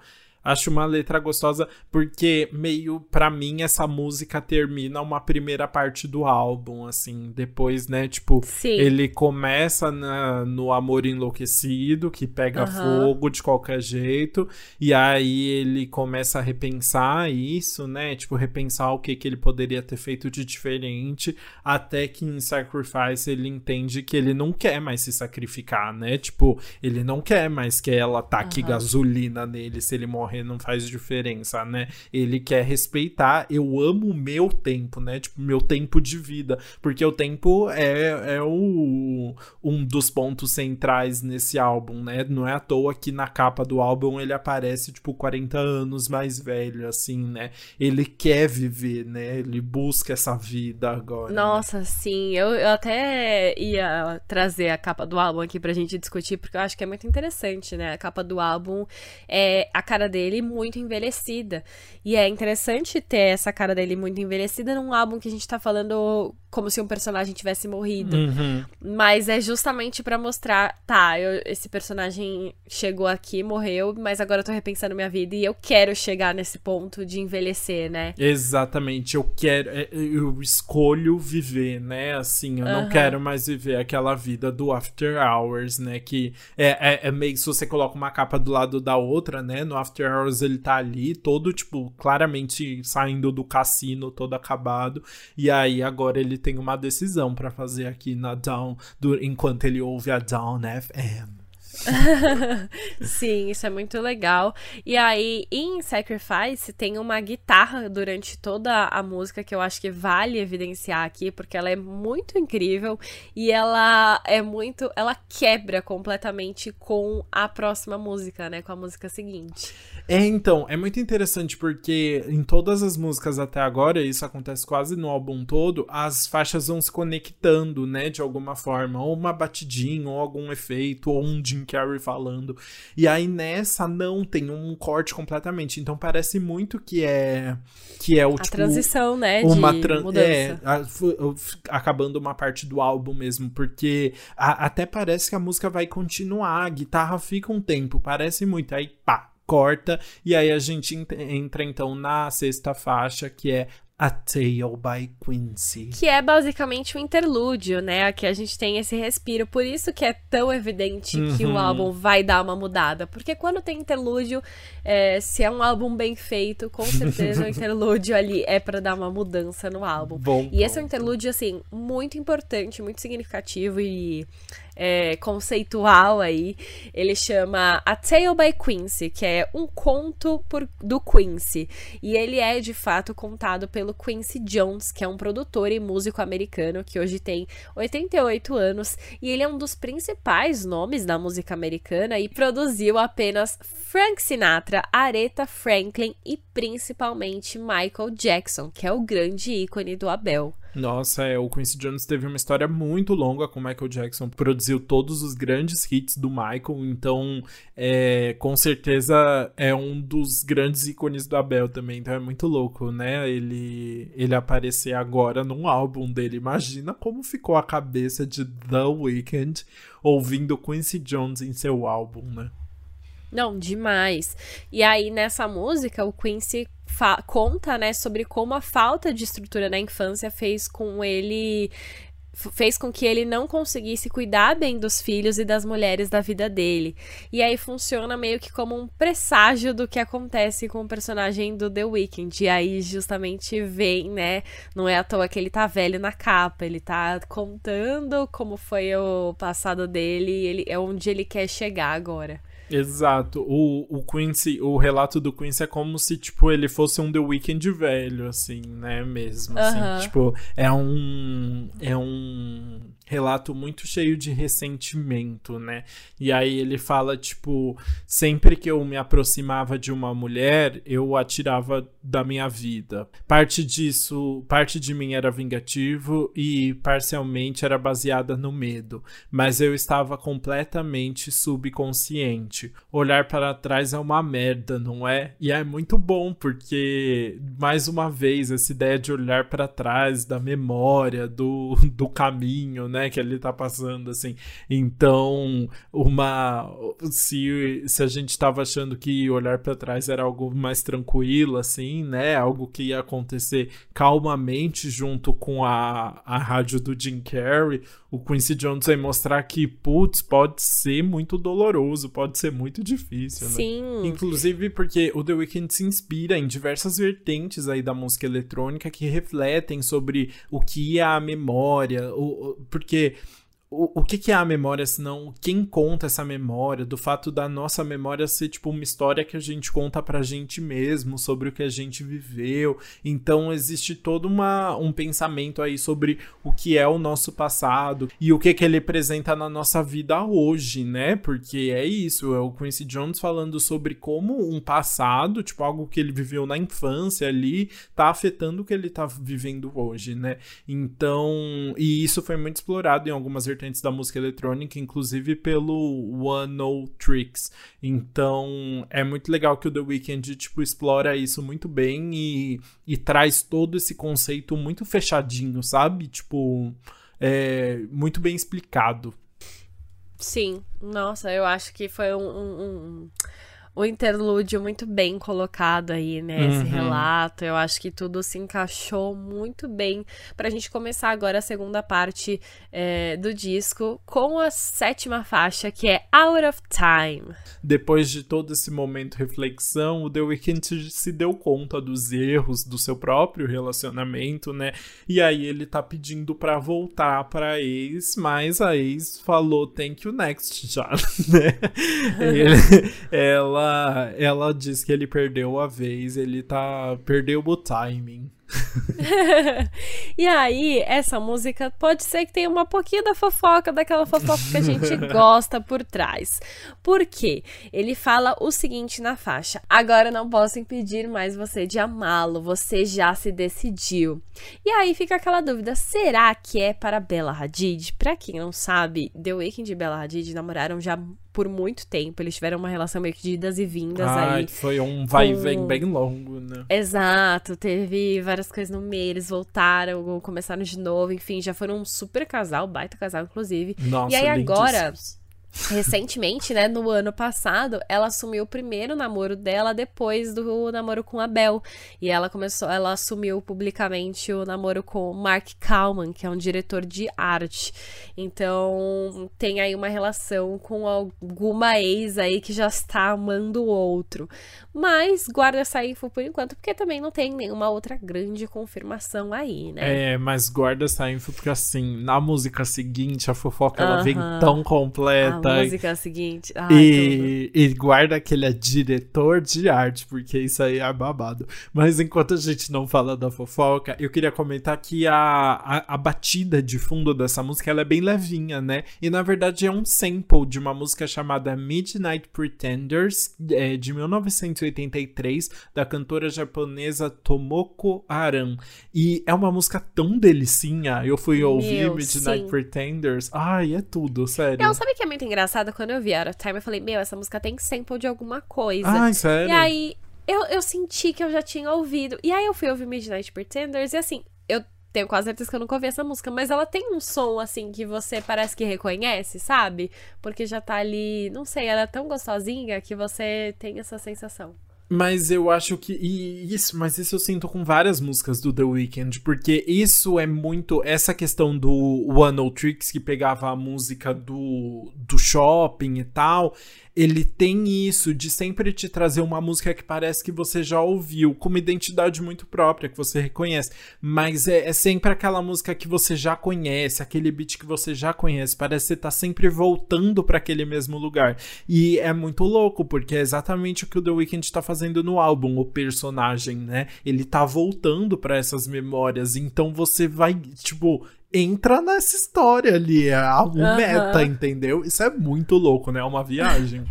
Acho uma letra gostosa porque meio para mim essa música termina uma primeira parte do álbum, assim, depois, né, tipo, Sim. ele começa na, no amor enlouquecido, que pega uhum. fogo de qualquer jeito, e aí ele começa a repensar isso, né, tipo, repensar o que que ele poderia ter feito de diferente, até que em Sacrifice ele entende que ele não quer mais se sacrificar, né, tipo, ele não quer mais que ela taque uhum. gasolina nele se ele morrer morrer não faz diferença, né? Ele quer respeitar, eu amo o meu tempo, né? Tipo, meu tempo de vida, porque o tempo é, é o, um dos pontos centrais nesse álbum, né? Não é à toa que na capa do álbum ele aparece, tipo, 40 anos mais velho, assim, né? Ele quer viver, né? Ele busca essa vida agora. Né? Nossa, né? sim. Eu, eu até ia trazer a capa do álbum aqui pra gente discutir, porque eu acho que é muito interessante, né? A capa do álbum é a cara dele muito envelhecida. E é interessante ter essa cara dele muito envelhecida num álbum que a gente tá falando como se um personagem tivesse morrido. Uhum. Mas é justamente para mostrar, tá, eu, esse personagem chegou aqui, morreu, mas agora eu tô repensando minha vida e eu quero chegar nesse ponto de envelhecer, né? Exatamente, eu quero, é, eu escolho viver, né? Assim, eu uhum. não quero mais viver aquela vida do After Hours, né? Que é, é, é meio se você coloca uma capa do lado da outra, né? No After Hours ele tá ali, todo, tipo, claramente saindo do cassino, todo acabado, e aí agora ele tem uma decisão para fazer aqui na Down, do, enquanto ele ouve a Down FM. [LAUGHS] Sim, isso é muito legal. E aí, em Sacrifice, tem uma guitarra durante toda a música que eu acho que vale evidenciar aqui, porque ela é muito incrível e ela é muito. Ela quebra completamente com a próxima música, né? Com a música seguinte. É, então, é muito interessante porque em todas as músicas até agora, isso acontece quase no álbum todo, as faixas vão se conectando, né, de alguma forma, ou uma batidinha, ou algum efeito, ou um Jim Carrey falando. E aí nessa não tem um corte completamente, então parece muito que é que é o a tipo, transição, né, uma de mudança. É, a, acabando uma parte do álbum mesmo, porque a, até parece que a música vai continuar, a guitarra fica um tempo, parece muito, aí pá, corta, e aí a gente entra então na sexta faixa, que é a Tale by Quincy. Que é basicamente um interlúdio, né? Aqui a gente tem esse respiro. Por isso que é tão evidente uhum. que o uhum. álbum vai dar uma mudada. Porque quando tem interlúdio, é, se é um álbum bem feito, com [LAUGHS] certeza o interlúdio ali é para dar uma mudança no álbum. Bom, e esse é um interlúdio, assim, muito importante, muito significativo e é, conceitual aí. Ele chama A Tale by Quincy, que é um conto por, do Quincy. E ele é, de fato, contado pelo Quincy Jones, que é um produtor e músico americano que hoje tem 88 anos. E ele é um dos principais nomes da música americana e produziu apenas Frank Sinatra, Aretha Franklin e principalmente Michael Jackson, que é o grande ícone do Abel. Nossa, é, o Quincy Jones teve uma história muito longa com Michael Jackson, produziu todos os grandes hits do Michael, então é, com certeza é um dos grandes ícones do Abel também, então é muito louco, né? Ele, ele aparecer agora num álbum dele. Imagina como ficou a cabeça de The Weeknd ouvindo Quincy Jones em seu álbum, né? Não, demais. E aí, nessa música, o Quincy conta, né, sobre como a falta de estrutura na infância fez com ele fez com que ele não conseguisse cuidar bem dos filhos e das mulheres da vida dele. E aí funciona meio que como um presságio do que acontece com o personagem do The Weeknd. E aí justamente vem, né? Não é à toa que ele tá velho na capa, ele tá contando como foi o passado dele, ele é onde ele quer chegar agora. Exato. O, o Quincy, o relato do Quincy é como se, tipo, ele fosse um The Weeknd velho, assim, né, mesmo, assim. Tipo, é um... É um... relato muito cheio de ressentimento, né? E aí ele fala, tipo, sempre que eu me aproximava de uma mulher, eu atirava da minha vida. Parte disso, parte de mim era vingativo e parcialmente era baseada no medo, mas eu estava completamente subconsciente. Olhar para trás é uma merda, não é? E é muito bom porque mais uma vez essa ideia de olhar para trás da memória, do, do caminho, né? Né, que ele tá passando, assim. Então, uma. Se, se a gente tava achando que olhar para trás era algo mais tranquilo, assim, né, algo que ia acontecer calmamente junto com a, a rádio do Jim Carrey, o Quincy Jones vai mostrar que, putz, pode ser muito doloroso, pode ser muito difícil, né? Sim. Inclusive porque o The Weeknd se inspira em diversas vertentes aí da música eletrônica que refletem sobre o que é a memória, o, porque o, que, que é a memória, senão quem conta essa memória, do fato da nossa memória ser tipo uma história que a gente conta pra gente mesmo, sobre o que a gente viveu. Então existe todo uma, um pensamento aí sobre o que é o nosso passado e o que, que ele representa na nossa vida hoje, né? Porque é isso, é o Quincy Jones falando sobre como um passado, tipo algo que ele viveu na infância ali, tá afetando o que ele tá vivendo hoje, né? Então, e isso foi muito explorado em algumas vertentes da música eletrônica, inclusive pelo One O Tricks. Então é muito legal que o The Weeknd tipo, explora isso muito bem e, e traz todo esse conceito muito fechadinho, sabe? Tipo, é, muito bem explicado. Sim, nossa, eu acho que foi um, um, um o interlúdio muito bem colocado aí, né? Esse uhum. relato. Eu acho que tudo se encaixou muito bem pra gente começar agora a segunda parte é, do disco com a sétima faixa, que é Out of Time. Depois de todo esse momento de reflexão, o The Weeknd se deu conta dos erros do seu próprio relacionamento, né? E aí ele tá pedindo pra voltar pra ex, mas a ex falou thank you next já, [LAUGHS] né? [LAUGHS] ele, ela ela diz que ele perdeu a vez, ele tá perdeu o timing. [LAUGHS] e aí, essa música pode ser que tenha uma pouquinho da fofoca, daquela fofoca que a gente [LAUGHS] gosta por trás. Por quê? Ele fala o seguinte na faixa: Agora não posso impedir mais você de amá-lo, você já se decidiu. E aí fica aquela dúvida: será que é para Bella Hadid? Pra quem não sabe, The Weeknd e Bella Hadid namoraram já por muito tempo. Eles tiveram uma relação meio que de idas e vindas Ai, aí. Foi um vai e vem bem longo, né? Exato, teve várias coisas no meio, eles voltaram, começaram de novo, enfim, já foram um super casal, baita casal, inclusive. Nossa, e aí agora. Recentemente, né, no ano passado, ela assumiu o primeiro namoro dela depois do namoro com a Bel. E ela começou, ela assumiu publicamente o namoro com Mark Kalman, que é um diretor de arte. Então, tem aí uma relação com alguma ex aí que já está amando o outro. Mas guarda essa info por enquanto, porque também não tem nenhuma outra grande confirmação aí, né? É, mas guarda essa info porque assim, na música seguinte, a fofoca uh -huh. ela vem tão completa a música seguinte. Ai, e, e, guarda que ele é diretor de arte, porque isso aí é babado. Mas enquanto a gente não fala da fofoca, eu queria comentar que a, a, a batida de fundo dessa música ela é bem levinha, né? E na verdade é um sample de uma música chamada Midnight Pretenders, é, de 1983, da cantora japonesa Tomoko Aran. E é uma música tão delicinha. Eu fui ouvir Meu, Midnight sim. Pretenders. Ai, é tudo, sério. Não, sabe que é muito engraçado? quando eu vi Out of Time, eu falei, meu, essa música tem sample de alguma coisa. Ai, sério? E aí, eu, eu senti que eu já tinha ouvido. E aí eu fui ouvir Midnight Pretenders e assim, eu tenho quase certeza que eu nunca ouvi essa música, mas ela tem um som assim que você parece que reconhece, sabe? Porque já tá ali, não sei, ela é tão gostosinha que você tem essa sensação. Mas eu acho que. Isso, mas isso eu sinto com várias músicas do The Weeknd, porque isso é muito. Essa questão do One O Tricks que pegava a música do, do shopping e tal ele tem isso de sempre te trazer uma música que parece que você já ouviu, com uma identidade muito própria, que você reconhece. Mas é, é sempre aquela música que você já conhece, aquele beat que você já conhece. Parece que você tá sempre voltando para aquele mesmo lugar. E é muito louco, porque é exatamente o que o The Weeknd tá fazendo no álbum, o personagem, né? Ele tá voltando para essas memórias. Então você vai, tipo, entra nessa história ali, é o uhum. meta, entendeu? Isso é muito louco, né? É uma viagem.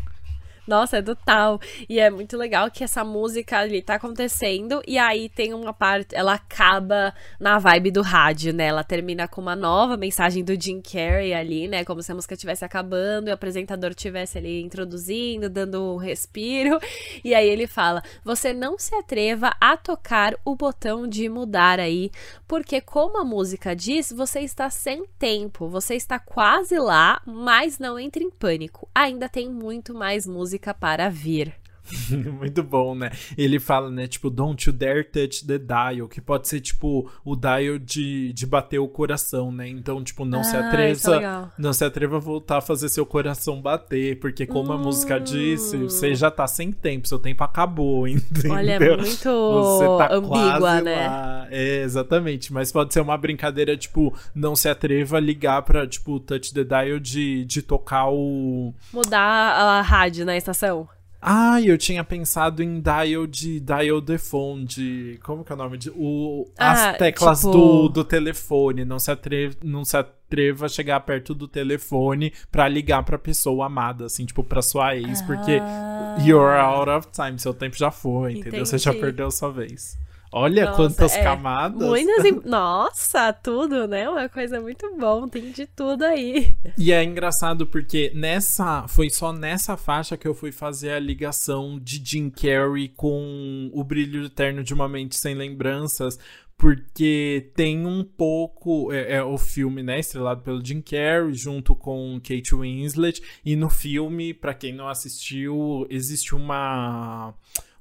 Nossa, é do tal. E é muito legal que essa música ali tá acontecendo e aí tem uma parte, ela acaba na vibe do rádio, né? Ela termina com uma nova mensagem do Jim Carrey ali, né? Como se a música estivesse acabando e o apresentador estivesse ali introduzindo, dando um respiro. E aí ele fala: "Você não se atreva a tocar o botão de mudar aí, porque como a música diz, você está sem tempo, você está quase lá, mas não entre em pânico. Ainda tem muito mais música música para vir. [LAUGHS] Muito bom, né? Ele fala, né, tipo, don't you dare touch the dial, que pode ser, tipo, o dial de, de bater o coração, né? Então, tipo, não ah, se é atreva, não se atreva a voltar a fazer seu coração bater, porque como hum. a música disse, você já tá sem tempo, seu tempo acabou, [LAUGHS] entendeu? Olha, é muito você tá ambígua, né? Lá. É, exatamente, mas pode ser uma brincadeira, tipo, não se atreva a ligar pra, tipo, touch the dial de, de tocar o... Mudar a rádio na estação. Ah, eu tinha pensado em dial de dial the phone, de. Como que é o nome? De, o, ah, as teclas tipo... do, do telefone. Não se, atreva, não se atreva a chegar perto do telefone pra ligar pra pessoa amada, assim, tipo, pra sua ex, ah. porque you're out of time, seu tempo já foi, entendeu? Entendi. Você já perdeu sua vez. Olha Nossa, quantas é, camadas. Muitas. [LAUGHS] Nossa, tudo, né? Uma coisa muito bom, tem de tudo aí. E é engraçado porque nessa. Foi só nessa faixa que eu fui fazer a ligação de Jim Carrey com o brilho eterno de uma mente sem lembranças. Porque tem um pouco. É, é, o filme, né? Estrelado pelo Jim Carrey, junto com Kate Winslet. E no filme, para quem não assistiu, existe uma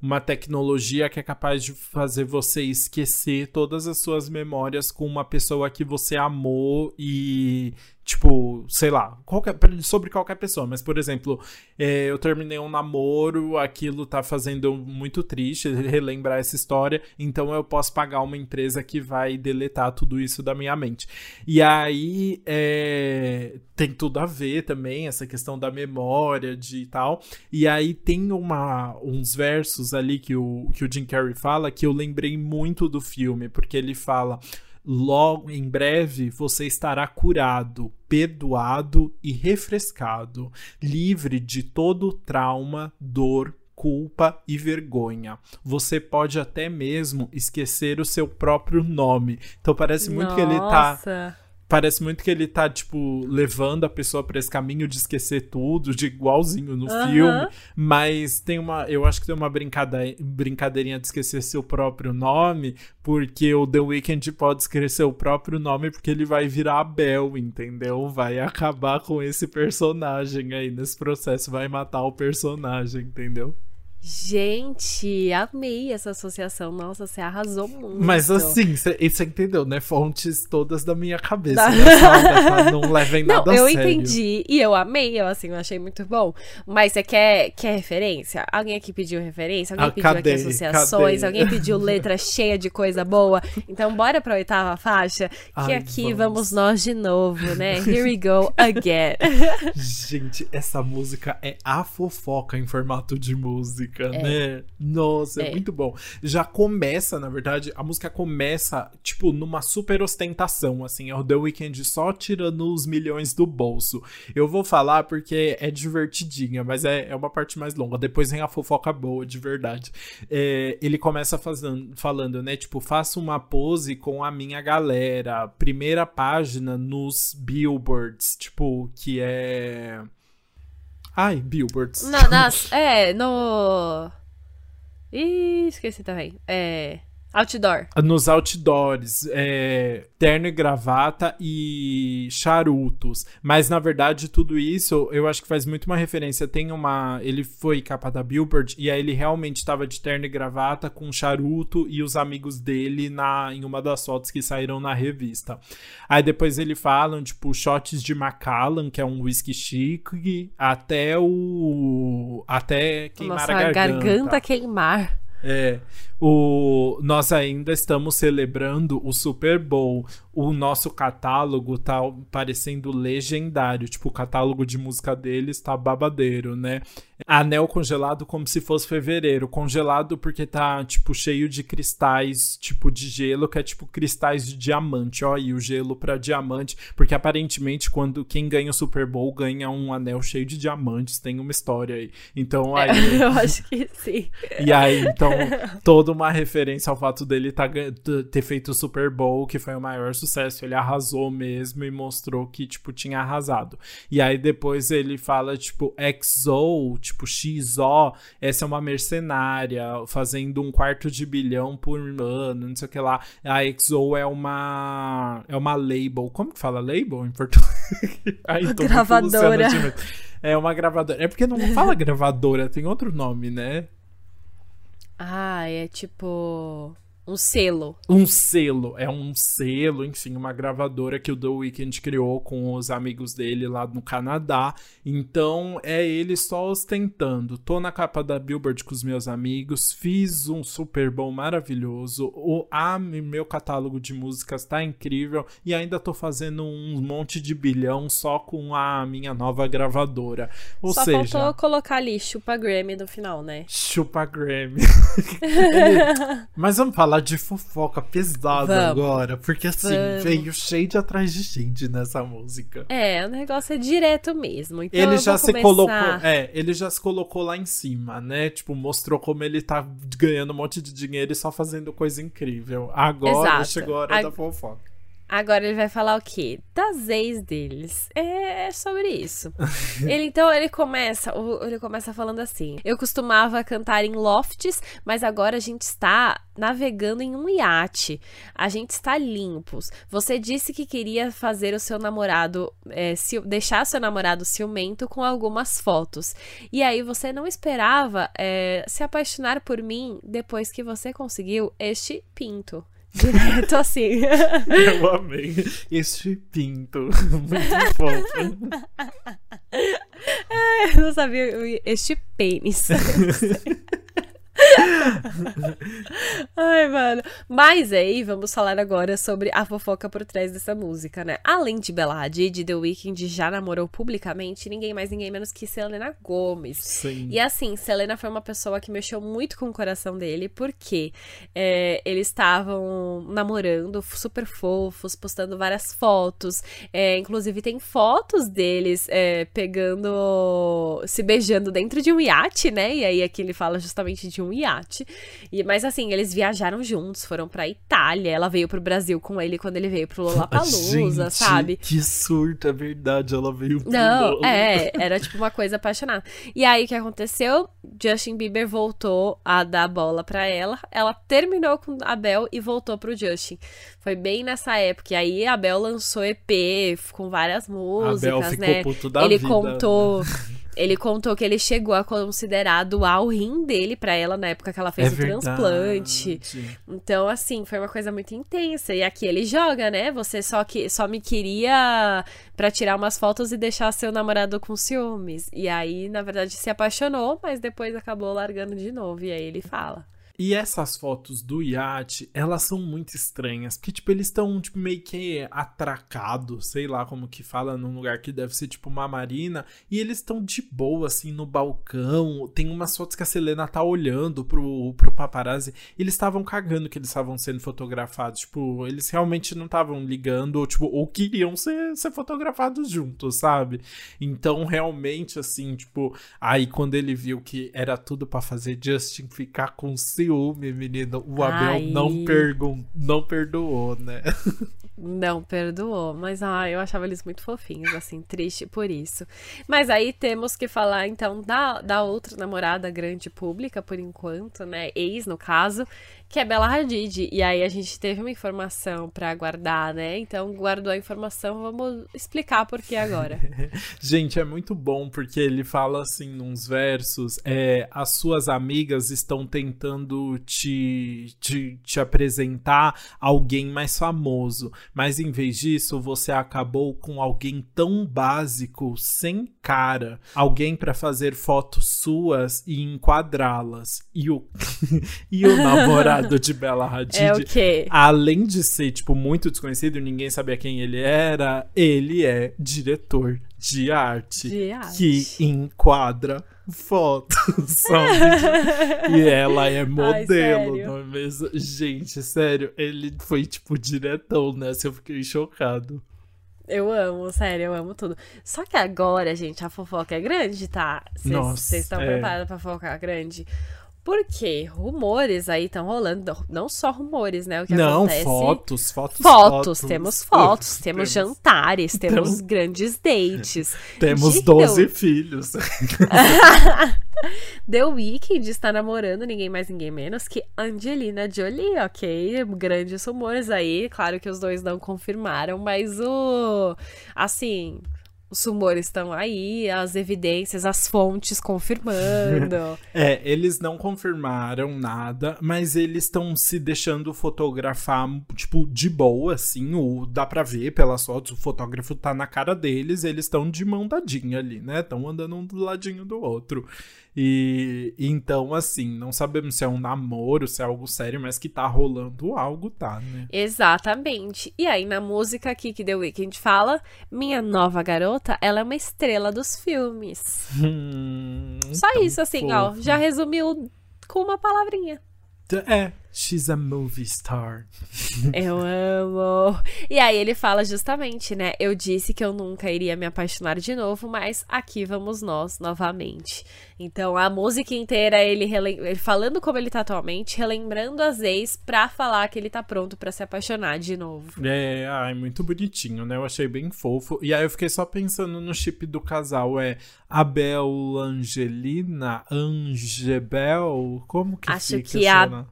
uma tecnologia que é capaz de fazer você esquecer todas as suas memórias com uma pessoa que você amou e Tipo, sei lá, qualquer, sobre qualquer pessoa. Mas, por exemplo, é, eu terminei um namoro, aquilo tá fazendo muito triste [LAUGHS] relembrar essa história, então eu posso pagar uma empresa que vai deletar tudo isso da minha mente. E aí é, tem tudo a ver também, essa questão da memória de tal. E aí tem uma, uns versos ali que o, que o Jim Carrey fala que eu lembrei muito do filme, porque ele fala logo em breve você estará curado, perdoado e refrescado, livre de todo trauma, dor, culpa e vergonha. Você pode até mesmo esquecer o seu próprio nome. Então parece muito Nossa. que ele tá parece muito que ele tá, tipo, levando a pessoa para esse caminho de esquecer tudo, de igualzinho no uhum. filme. Mas tem uma. Eu acho que tem uma brincade, brincadeirinha de esquecer seu próprio nome, porque o The Weeknd pode esquecer o próprio nome porque ele vai virar Abel, entendeu? Vai acabar com esse personagem aí nesse processo, vai matar o personagem, entendeu? Gente, amei essa associação. Nossa, você arrasou muito. Mas assim, você entendeu, né? Fontes todas da minha cabeça. Da... Né? [LAUGHS] não levem nada não, eu a sério. entendi e eu amei, eu assim, eu achei muito bom. Mas você quer, quer referência? Alguém aqui pediu referência? Alguém ah, pediu cadê? aqui associações? Cadê? Alguém pediu letra [LAUGHS] cheia de coisa boa? Então bora pra oitava faixa, que Ai, aqui vamos. vamos nós de novo, né? Here we go [LAUGHS] again. Gente, essa música é a fofoca em formato de música música, é. né? Nossa, é. é. muito bom. Já começa, na verdade, a música começa, tipo, numa super ostentação, assim, é o The Weeknd só tirando os milhões do bolso. Eu vou falar porque é divertidinha, mas é, é uma parte mais longa. Depois vem a fofoca boa, de verdade. É, ele começa fazendo, falando, né, tipo, faça uma pose com a minha galera. Primeira página nos billboards, tipo, que é Ai, billboards. Na, nas, [LAUGHS] é, no. Ih, esqueci também. É. Outdoor. Nos outdoors, é, terno e gravata e charutos. Mas na verdade, tudo isso eu acho que faz muito uma referência. Tem uma. Ele foi capa da Billboard e aí ele realmente estava de terno e gravata com charuto e os amigos dele na, em uma das fotos que saíram na revista. Aí depois ele falam, tipo, shots de Macallan, que é um whisky chique, até o. Até queimar Nossa, a garganta. garganta queimar. É, o, nós ainda estamos celebrando o Super Bowl. O nosso catálogo tá parecendo legendário. Tipo, o catálogo de música deles tá babadeiro, né? Anel congelado como se fosse fevereiro. Congelado porque tá, tipo, cheio de cristais, tipo, de gelo, que é tipo cristais de diamante, ó. E o gelo pra diamante. Porque aparentemente, quando quem ganha o Super Bowl ganha um anel cheio de diamantes. Tem uma história aí. Então aí. É, [LAUGHS] eu acho que sim. E aí, então, toda uma referência ao fato dele tá, ter feito o Super Bowl, que foi o maior sucesso. Ele arrasou mesmo e mostrou que, tipo, tinha arrasado. E aí depois ele fala, tipo, XO, tipo, XO, essa é uma mercenária, fazendo um quarto de bilhão por ano, não sei o que lá. A XO é uma. É uma label. Como que fala label em português? [LAUGHS] Aí, gravadora. É uma gravadora. É porque não fala gravadora, tem outro nome, né? Ah, é tipo. Um selo. Um selo. É um selo, enfim, uma gravadora que o The Weeknd criou com os amigos dele lá no Canadá. Então é ele só ostentando. Tô na capa da Billboard com os meus amigos, fiz um Super Bowl maravilhoso. O a, meu catálogo de músicas tá incrível e ainda tô fazendo um monte de bilhão só com a minha nova gravadora. Ou só seja, faltou colocar ali chupa Grammy no final, né? Chupa Grammy. [LAUGHS] Mas vamos falar falar de fofoca pesada Vamos. agora, porque assim, Vamos. veio shade atrás de shade nessa música. É, o negócio é direto mesmo. Então ele já se começar... colocou, é, ele já se colocou lá em cima, né? Tipo, mostrou como ele tá ganhando um monte de dinheiro e só fazendo coisa incrível. Agora Exato. chegou a hora a... da fofoca. Agora ele vai falar o quê? Das ex deles. É, é sobre isso. [LAUGHS] ele então ele começa, ele começa falando assim: "Eu costumava cantar em lofts, mas agora a gente está navegando em um iate. A gente está limpos. Você disse que queria fazer o seu namorado é, se, deixar seu namorado ciumento com algumas fotos. E aí você não esperava é, se apaixonar por mim depois que você conseguiu este pinto." Direto assim. [LAUGHS] Eu amei este pinto. [LAUGHS] Muito fofo. É, eu não sabia. Este pênis. [LAUGHS] Ai, mano. Mas aí, vamos falar agora sobre a fofoca por trás dessa música, né? Além de Bella Hadid, The Weeknd já namorou publicamente ninguém mais, ninguém menos que Selena Gomez. Sim. E assim, Selena foi uma pessoa que mexeu muito com o coração dele, porque é, eles estavam namorando, super fofos, postando várias fotos. É, inclusive, tem fotos deles é, pegando, se beijando dentro de um iate, né? E aí aqui ele fala justamente de um iate. E, mas assim, eles viajaram juntos, foram pra Itália. Ela veio pro Brasil com ele quando ele veio pro [LAUGHS] Lollapalooza, sabe? Que surto, é verdade, ela veio pro Não, é, era tipo uma coisa apaixonada. E aí o que aconteceu? Justin Bieber voltou a dar bola pra ela. Ela terminou com a Bel e voltou pro Justin. Foi bem nessa época. E aí a Bel lançou EP com várias músicas, a Bel ficou né? Puto da ele vida, contou. [LAUGHS] Ele contou que ele chegou a considerar doar o rim dele para ela na época que ela fez é o transplante. Então, assim, foi uma coisa muito intensa. E aqui ele joga, né? Você só que só me queria para tirar umas fotos e deixar seu namorado com ciúmes. E aí, na verdade, se apaixonou, mas depois acabou largando de novo. E aí ele fala. E essas fotos do iate, elas são muito estranhas, porque, tipo, eles estão, tipo, meio que atracados, sei lá como que fala, num lugar que deve ser, tipo, uma marina, e eles estão de boa, assim, no balcão, tem umas fotos que a Selena tá olhando pro, pro paparazzi, eles estavam cagando que eles estavam sendo fotografados, tipo, eles realmente não estavam ligando, ou, tipo, ou queriam ser, ser fotografados juntos, sabe? Então, realmente, assim, tipo, aí quando ele viu que era tudo para fazer Justin ficar com ciúme, menino. O Abel não, pergun não perdoou, né? [LAUGHS] Não perdoou, mas ah, eu achava eles muito fofinhos, assim, triste por isso. Mas aí temos que falar então da, da outra namorada grande pública, por enquanto, né? Ex, no caso, que é Bela Hadid. E aí a gente teve uma informação para guardar, né? Então guardou a informação, vamos explicar por que agora. [LAUGHS] gente, é muito bom porque ele fala assim nos versos: é, as suas amigas estão tentando te, te, te apresentar alguém mais famoso, mas em vez disso você acabou com alguém tão básico, sem cara, alguém para fazer fotos suas e enquadrá-las. E o, [LAUGHS] e o [LAUGHS] namorado de Bella Hadid, é o quê? além de ser tipo muito desconhecido, ninguém sabia quem ele era, ele é diretor de arte, De arte. que enquadra fotos, [LAUGHS] sabe? e ela é modelo, sério? não é mesmo? Gente, sério, ele foi tipo diretão nessa, eu fiquei chocado. Eu amo, sério, eu amo tudo. Só que agora, gente, a fofoca é grande, tá? Vocês estão é. preparados pra fofoca grande? Porque rumores aí estão rolando, não só rumores, né? O que não, acontece... fotos, fotos, Fotos, temos fotos, [LAUGHS] temos Temos- jantares, temos temos- grandes dates. [LAUGHS] Temos De 12 The- filhos. [LAUGHS] The Weeknd está namorando ninguém mais, ninguém menos que Angelina Jolie, ok? Grandes rumores aí. Claro que os dois não confirmaram, mas o. Assim. Os rumores estão aí, as evidências, as fontes confirmando. [LAUGHS] É, eles não confirmaram nada, mas eles estão se deixando fotografar, tipo, de boa, assim. O, dá pra ver pelas fotos, o fotógrafo tá na cara deles, eles estão de mão dadinha ali, né? Estão andando um do ladinho do outro. E então, assim, não sabemos se é um namoro, se é algo sério, mas que tá rolando algo, tá, né? Exatamente. E aí, na música aqui que The Weeknd fala, minha nova garota, ela é uma estrela dos filmes. Hum, Só isso, assim, ó. fofo. Já resumiu com uma palavrinha. É, she's a movie star. [LAUGHS] Eu amo. E aí ele fala justamente, né? Eu disse que eu nunca iria me apaixonar de novo, mas aqui vamos nós novamente. Então a música inteira ele, ele falando como ele tá atualmente, relembrando as ex pra falar que ele tá pronto pra se apaixonar de novo. É, ai, muito bonitinho, né? Eu achei bem fofo. E aí eu fiquei só pensando no chip do casal. É Abel Angelina? Angebel? Como que Acho fica que essa, a né?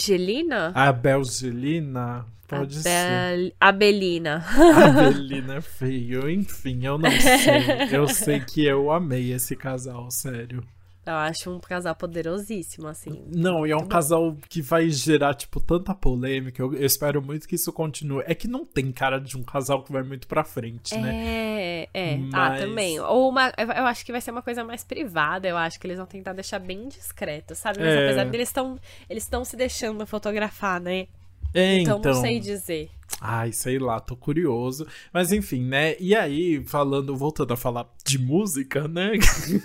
Belgelina? Abel Angelina? Pode ser. Abel... Abelina. Abelina é feio. Enfim, eu não [LAUGHS] sei. Eu sei que eu amei esse casal, sério. Eu acho um casal poderosíssimo, assim. Não, e é um casal que vai gerar, tipo, tanta polêmica. Eu, eu espero muito que isso continue. É que não tem cara de um casal que vai muito pra frente, né? É, é. Ah, Mas- também. Ou uma. Eu acho que vai ser uma coisa mais privada. Eu acho que eles vão tentar deixar bem discreto, sabe? Mas É. apesar deles estão. Eles estão se deixando fotografar, né? É, Então, então. não sei dizer. Ai, sei lá, tô curioso. Mas enfim, né? E aí, falando, voltando a falar de música, né?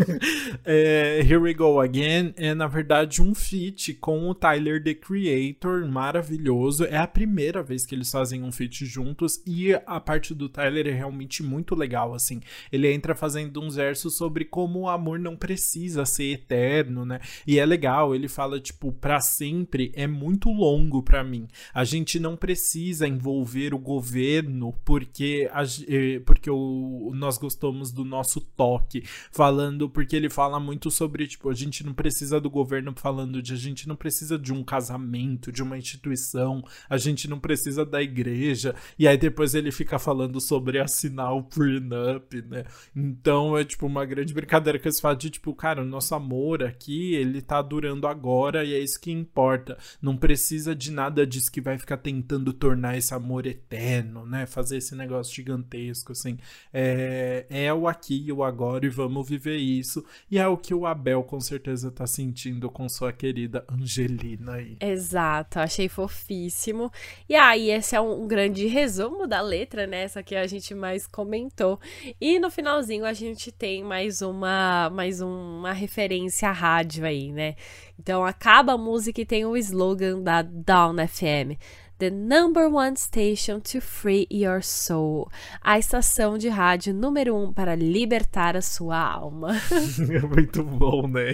[LAUGHS] é, Here We Go Again é, na verdade, um feat com o Tyler, The Creator, maravilhoso. É a primeira vez que eles fazem um feat juntos e a parte do Tyler é realmente muito legal, assim. Ele entra fazendo uns versos sobre como o amor não precisa ser eterno, né? E é legal, ele fala, tipo, pra sempre é muito longo pra mim. A gente não precisa envolver o governo porque, a eh, porque o, nós gostamos do nosso toque. Falando, porque ele fala muito sobre, tipo, a gente não precisa do governo falando de a gente não precisa de um casamento, de uma instituição, a gente não precisa da igreja. E aí depois ele fica falando sobre assinar o prenup, né? Então é, tipo, uma grande brincadeira que eles falam de, tipo, cara, o nosso amor aqui, ele tá durando agora e é isso que importa. Não precisa de nada disso que vai ficar tentando tornar esse amor eterno, né? Fazer esse negócio gigantesco, assim. É, é o aqui e o agora e vamos viver isso. E é o que o Abel com certeza tá sentindo com sua querida Angelina aí. Exato, achei fofíssimo. E aí, esse é um, um grande resumo da letra, né? Essa que a gente mais comentou. E no finalzinho a gente tem mais uma, mais uma referência à rádio aí, né? Então acaba a música e tem o slogan da Down FM. The number one station to free your soul. A estação de rádio número um para libertar a sua alma. [LAUGHS] [LAUGHS] É muito bom, né?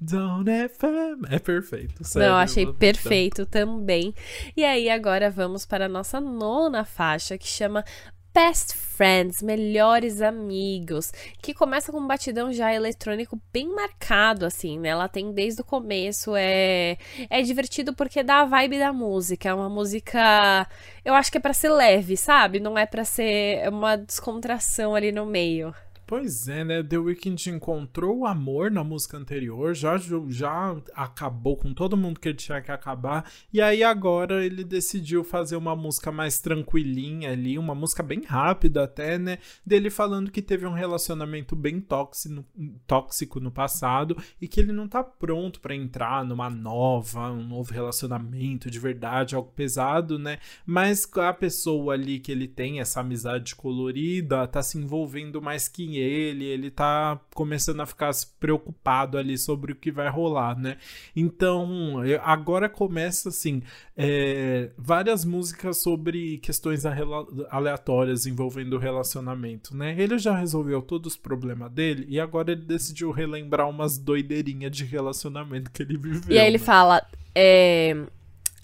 Down FM. É perfeito. Sério, Não, achei perfeito também. E aí, agora vamos para a nossa nona faixa, que chama Best Friends, Melhores Amigos, que começa com um batidão já eletrônico bem marcado, assim, né? Ela tem desde o começo, é, é divertido porque dá a vibe da música. É uma música, eu acho que é pra ser leve, sabe? Não é pra ser uma descontração ali no meio. Pois é, né? The Weeknd encontrou o amor na música anterior, já, já acabou com todo mundo que ele tinha que acabar, e aí agora ele decidiu fazer uma música mais tranquilinha ali, uma música bem rápida até, né? Dele falando que teve um relacionamento bem tóxico, tóxico no passado e que ele não tá pronto para entrar numa nova, um novo relacionamento de verdade, algo pesado, né? Mas a pessoa ali que ele tem essa amizade colorida tá se envolvendo mais que ele tá começando a ficar preocupado ali sobre o que vai rolar, né? Então, agora começa assim, é, várias músicas sobre questões aleatórias envolvendo o relacionamento, né? Ele já resolveu todos os problemas dele e agora ele decidiu relembrar umas doideirinhas de relacionamento que ele viveu. E aí ele né? fala, é...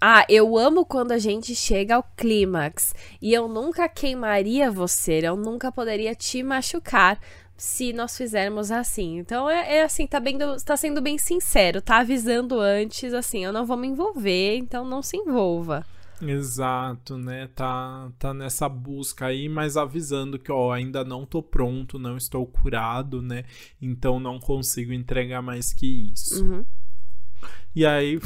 Ah, eu amo quando a gente chega ao clímax. E eu nunca queimaria você, eu nunca poderia te machucar se nós fizermos assim. Então é, é assim, tá, bem, tá sendo bem sincero, tá avisando antes, assim, eu não vou me envolver, então não se envolva. Exato, né? Tá, tá nessa busca aí, mas avisando que, ó, ainda não tô pronto, não estou curado, né? Então não consigo entregar mais que isso. Uhum. E [LAUGHS] [LAUGHS] aí.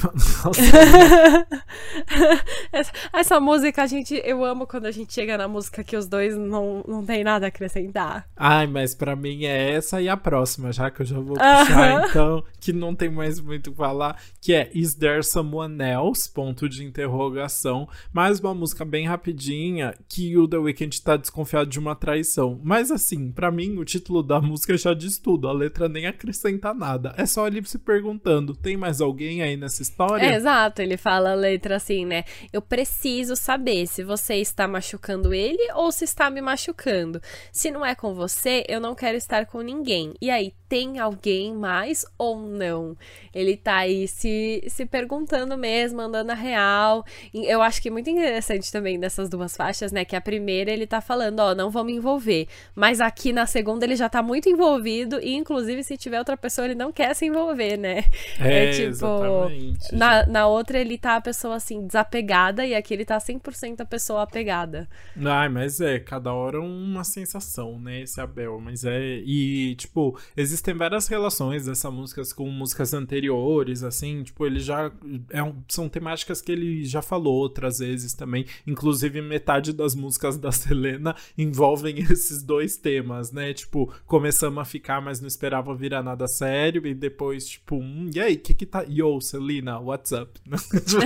essa, essa, música, a gente. Eu amo quando a gente chega na música que os dois não, não tem nada a acrescentar. Ai, mas para mim é essa e a próxima, já que eu já vou puxar, então, que não tem mais muito o que falar, que é Is There Someone Else? Ponto de interrogação. Mais uma música bem rapidinha que o The Weeknd tá desconfiado de uma traição. Mas assim, para mim, o título da música já diz tudo. A letra nem acrescenta nada. É só ele se perguntando: tem mais alguém aí nessa história. É, exato, ele fala a letra assim, né? Eu preciso saber se você está machucando ele ou se está me machucando. Se não é com você, eu não quero estar com ninguém. E aí, tem alguém mais ou não? Ele tá aí se, se perguntando mesmo, andando a real. Eu acho que é muito interessante também dessas duas faixas, né? Que a primeira ele tá falando, ó, não vou me envolver. Mas aqui na segunda ele já tá muito envolvido e, inclusive, se tiver outra pessoa, ele não quer se envolver, né? É, é tipo. Exatamente. Na, na outra ele tá a pessoa assim, desapegada, e aqui ele tá 100% a pessoa apegada. Ai, mas é, cada hora uma sensação, né? Esse Abel. Mas é. E, tipo, existe existem várias relações dessa música com músicas anteriores, assim, tipo, ele já. É um, são temáticas que ele já falou outras vezes também. Inclusive, metade das músicas da Selena envolvem [LAUGHS] esses dois temas, né? Tipo, começamos a ficar, mas não esperava virar nada sério, e depois, tipo, hum, e aí, que que tá. Yo, Selena, what's up? [LAUGHS] what's good?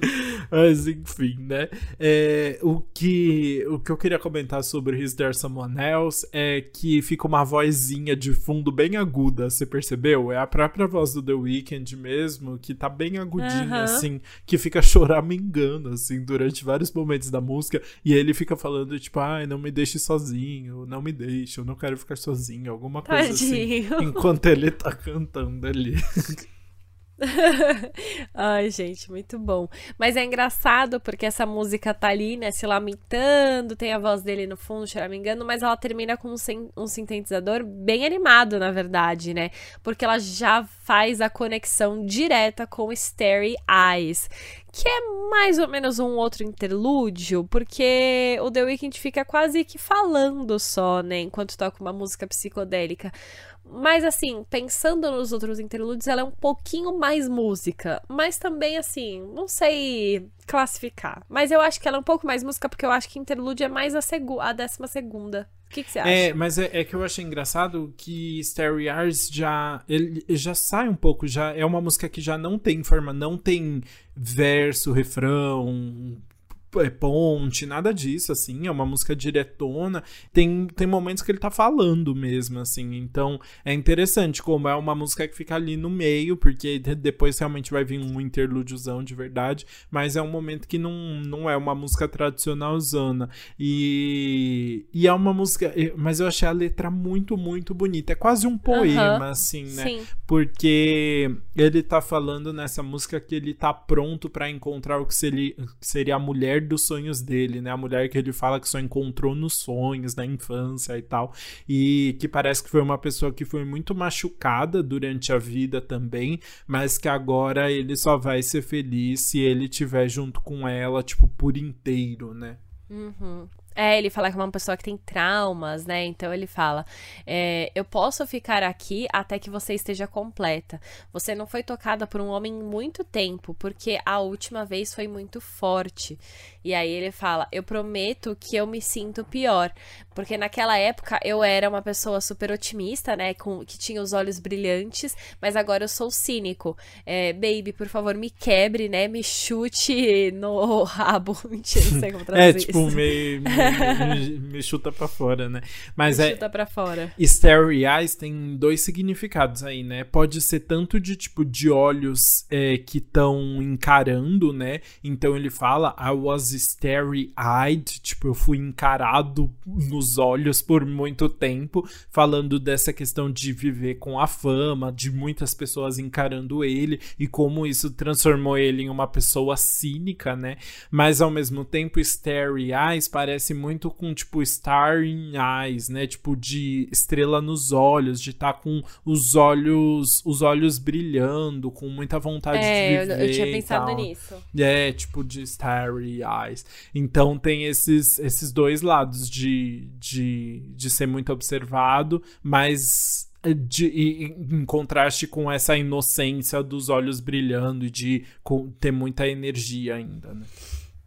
[LAUGHS] mas, enfim, né? É, o, que, o que eu queria comentar sobre Is There Someone Else é que fica uma voz vozinha de fundo bem aguda, você percebeu? É a própria voz do The Weeknd mesmo, que tá bem agudinha, uhum. assim, que fica [LAUGHS] choramingando, assim, durante vários momentos da música, e ele fica falando, tipo, ai, não me deixe sozinho, não me deixe, eu não quero ficar sozinho, alguma coisa assim, Tadinho. assim, enquanto ele tá cantando ali. [LAUGHS] [LAUGHS] Ai, gente, muito bom. Mas é engraçado porque essa música tá ali, né, se lamentando, tem a voz dele no fundo, choramingando, mas ela termina com um, um sintetizador bem animado, na verdade, né? Porque ela já faz a conexão direta com Starry Eyes, que é mais ou menos um outro interlúdio, porque o The Weeknd fica quase que falando só, né, enquanto toca uma música psicodélica. Mas assim, pensando nos outros interlúdios, ela é um pouquinho mais música. Mas também, assim, não sei classificar. Mas eu acho que ela é um pouco mais música, porque eu acho que interlúdio é mais a, segu a décima segunda. O que, que, você acha? É, mas é, é, que eu achei engraçado que Starry Eyes já, ele, já sai um pouco, já é uma música que já não tem forma, não tem verso, refrão, é ponte, nada disso, assim, é uma música diretona, tem, tem momentos que ele tá falando mesmo, assim, então é interessante como é uma música que fica ali no meio, porque depois realmente vai vir um interlúdiozão de verdade, mas é um momento que não, não é uma música tradicional zona, e, e é uma música, mas eu achei a letra muito, muito bonita, é quase um poema, uhum, assim, né, sim. porque ele tá falando nessa música que ele tá pronto para encontrar o que seria, que seria a mulher dos sonhos dele, né? A mulher que ele fala que só encontrou nos sonhos, na infância e tal. E que parece que foi uma pessoa que foi muito machucada durante a vida também, mas que agora ele só vai ser feliz se ele estiver junto com ela, tipo, por inteiro, né? Uhum. É, ele fala que é uma pessoa que tem traumas, né? Então ele fala: é, Eu posso ficar aqui até que você esteja completa. Você não foi tocada por um homem muito tempo, porque a última vez foi muito forte. E aí ele fala: Eu prometo que eu me sinto pior. Porque naquela época eu era uma pessoa super otimista, né? Com, que tinha os olhos brilhantes, mas agora eu sou cínico. É, baby, por favor, me quebre, né? Me chute no [LAUGHS] rabo. Mentira, não sei como traduzir. É, tipo, me, me, [LAUGHS] me, chuta pra fora, né? Mas me é. Chuta pra fora. Starry eyes tem dois significados aí, né? Pode ser tanto de tipo de olhos é, que estão encarando, né? Então ele fala, I was starry-eyed, tipo, eu fui encarado nos olhos por muito tempo, falando dessa questão de viver com a fama, de muitas pessoas encarando ele e como isso transformou ele em uma pessoa cínica, né? Mas ao mesmo tempo, starry eyes parece muito com tipo starry eyes, né? Tipo de estrela nos olhos, de estar tá com os olhos, os olhos brilhando, com muita vontade é, de viver. Eu, eu tinha pensado nisso. É, tipo de starry eyes. Então tem esses, esses dois lados de, de, de ser muito observado, mas de, em contraste com essa inocência dos olhos brilhando e de com, ter muita energia ainda, né?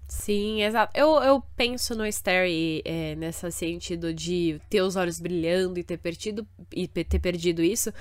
Sim, exato. Eu, eu penso no Starry é, nesse sentido de ter os olhos brilhando e ter perdido, e ter perdido isso,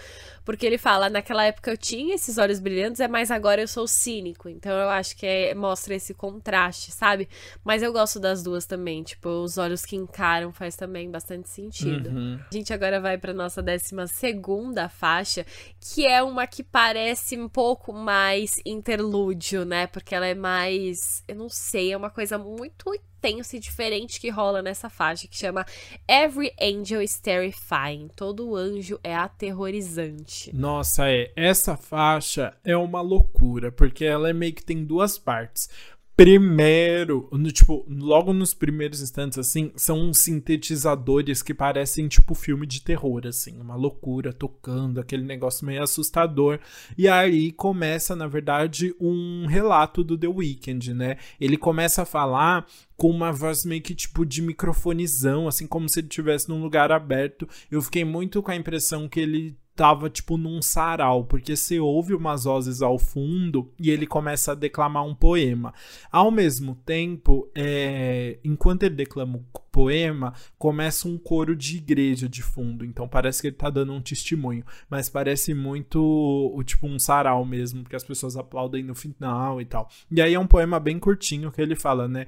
porque ele fala, naquela época eu tinha esses olhos brilhantes, é mas agora eu sou cínico. Então eu acho que é, mostra esse contraste, sabe? Mas eu gosto das duas também. Tipo, os olhos que encaram faz também bastante sentido. Uhum. A gente agora vai pra nossa décima segunda faixa, que é uma que parece um pouco mais interlúdio, né? Porque ela é mais. Eu não sei, é uma coisa muito intenso e diferente que rola nessa faixa, que chama Every Angel is Terrifying. Todo anjo é aterrorizante. Nossa, é. Essa faixa é uma loucura, porque ela é meio que tem duas partes primeiro, no, tipo, logo nos primeiros instantes, assim, são uns sintetizadores que parecem, tipo, filme de terror, assim, uma loucura tocando, aquele negócio meio assustador. E aí começa, na verdade, um relato do The Weeknd, né? Ele começa a falar com uma voz meio que tipo de microfonizão, assim como se ele estivesse num lugar aberto. Eu fiquei muito com a impressão que ele tava tipo num sarau, porque você ouve umas vozes ao fundo e ele começa a declamar um poema. Ao mesmo tempo, é, enquanto ele declama o poema, começa um coro de igreja de fundo, então parece que ele tá dando um testemunho, mas parece muito o tipo um sarau mesmo, porque as pessoas aplaudem no final e tal. E aí é um poema bem curtinho que ele fala, né?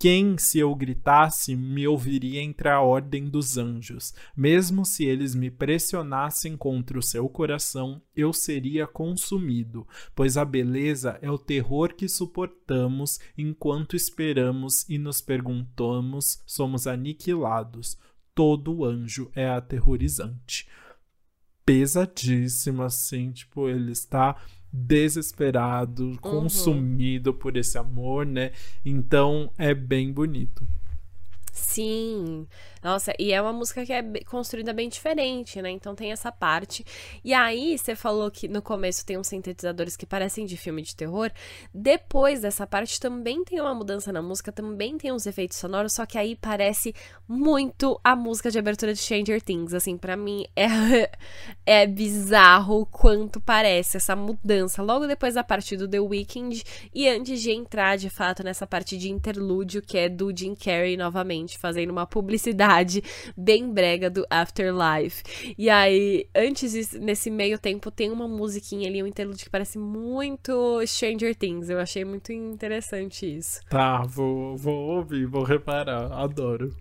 Quem, se eu gritasse, me ouviria entre a ordem dos anjos? Mesmo se eles me pressionassem contra o seu coração, eu seria consumido, pois a beleza é o terror que suportamos enquanto esperamos e nos perguntamos, somos aniquilados. Todo anjo é aterrorizante. Pesadíssimo, assim, tipo, ele está desesperado, uhum. consumido por esse amor, né? Então é bem bonito. Sim. Nossa, e é uma música que é construída bem diferente, né? Então tem essa parte. E aí, você falou que no começo tem uns sintetizadores que parecem de filme de terror. Depois dessa parte também tem uma mudança na música, também tem uns efeitos sonoros, só que aí parece muito a música de abertura de Stranger Things. Assim, para mim é, [LAUGHS] é bizarro o quanto parece essa mudança. Logo depois da parte do The Weeknd e antes de entrar de fato nessa parte de interlúdio que é do Jim Carrey novamente fazendo uma publicidade bem brega do Afterlife. E aí, antes, nesse meio tempo, tem uma musiquinha ali, um interlude que parece muito Stranger Things. Eu achei muito interessante isso. Tá, vou, vou ouvir, vou reparar. Adoro.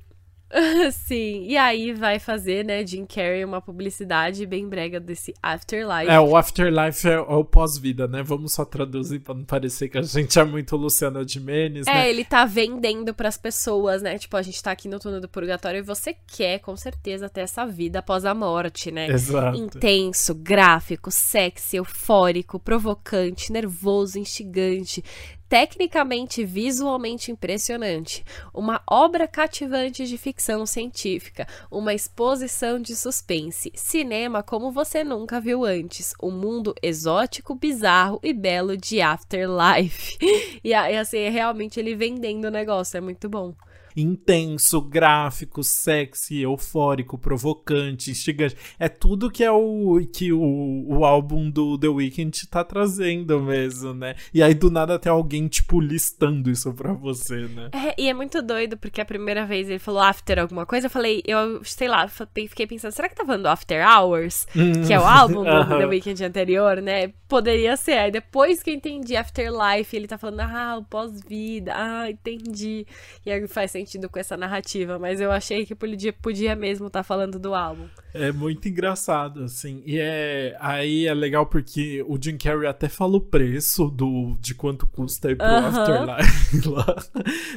[LAUGHS] Sim, e aí vai fazer, né, Jim Carrey uma publicidade bem brega desse Afterlife. É, o Afterlife é, o pós-vida, né? Vamos só traduzir pra não parecer que a gente é muito Luciana Gimenez, é, né? ele tá vendendo pras pessoas, né? Tipo, a gente tá aqui no túnel do purgatório e você quer, com certeza, ter essa vida após a morte, né? Exato. Intenso, gráfico, sexy, eufórico, provocante, nervoso, instigante tecnicamente visualmente impressionante, uma obra cativante de ficção científica, uma exposição de suspense, cinema como você nunca viu antes, um mundo exótico, bizarro e belo de Afterlife. [LAUGHS] e assim, realmente ele vendendo o negócio, é muito bom. Intenso, gráfico, sexy, eufórico, provocante, instigante. É tudo que é o que o, o álbum do The Weeknd tá trazendo mesmo, né? E aí do nada tem alguém, tipo, listando isso pra você, né? É, e é muito doido, porque a primeira vez ele falou After alguma coisa, eu falei, eu sei lá, fiquei pensando, será que tá falando After Hours? Hum. Que é o álbum do [LAUGHS] uh -huh. The Weeknd anterior, né? Poderia ser. Aí depois que eu entendi Afterlife, ele tá falando, ah, o pós-vida, ah, entendi. E aí faz sentido com essa narrativa, mas eu achei que podia, podia mesmo estar tá falando do álbum. É muito engraçado, assim. E é aí é legal porque o Jim Carrey até fala o preço do, de quanto custa ir pro uh -huh. Afterlife [LAUGHS] lá.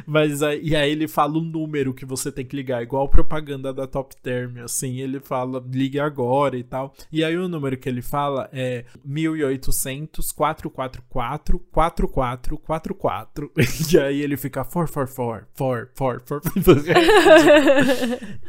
Mas aí, e aí ele fala o número que você tem que ligar, igual propaganda da Top Term, assim. Ele fala, ligue agora e tal. E aí o número que ele fala é 1800 444 4444. E aí ele fica 444 444.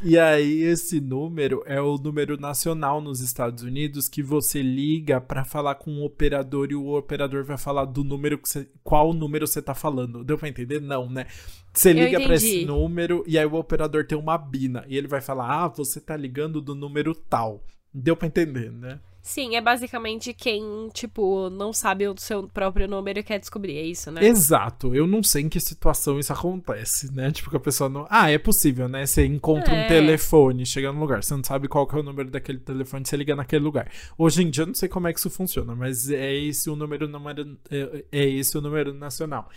E aí esse número é o número nacional nos Estados Unidos que você liga para falar com o operador e o operador vai falar do número que você, qual número você tá falando. Deu para entender? Não, né? Você liga para esse número e aí o operador tem uma bina e ele vai falar: "Ah, você tá ligando do número tal". Deu para entender, né? Sim, é basicamente quem, tipo, não sabe o seu próprio número e quer descobrir, é isso, né? Exato. Eu não sei em que situação isso acontece, né? Tipo, que a pessoa não. Ah, é possível, né? Você encontra é. um telefone, chega no lugar, você não sabe qual que é o número daquele telefone, você liga naquele lugar. Hoje em dia eu não sei como é que isso funciona, mas é esse o número, número é, é esse o número nacional.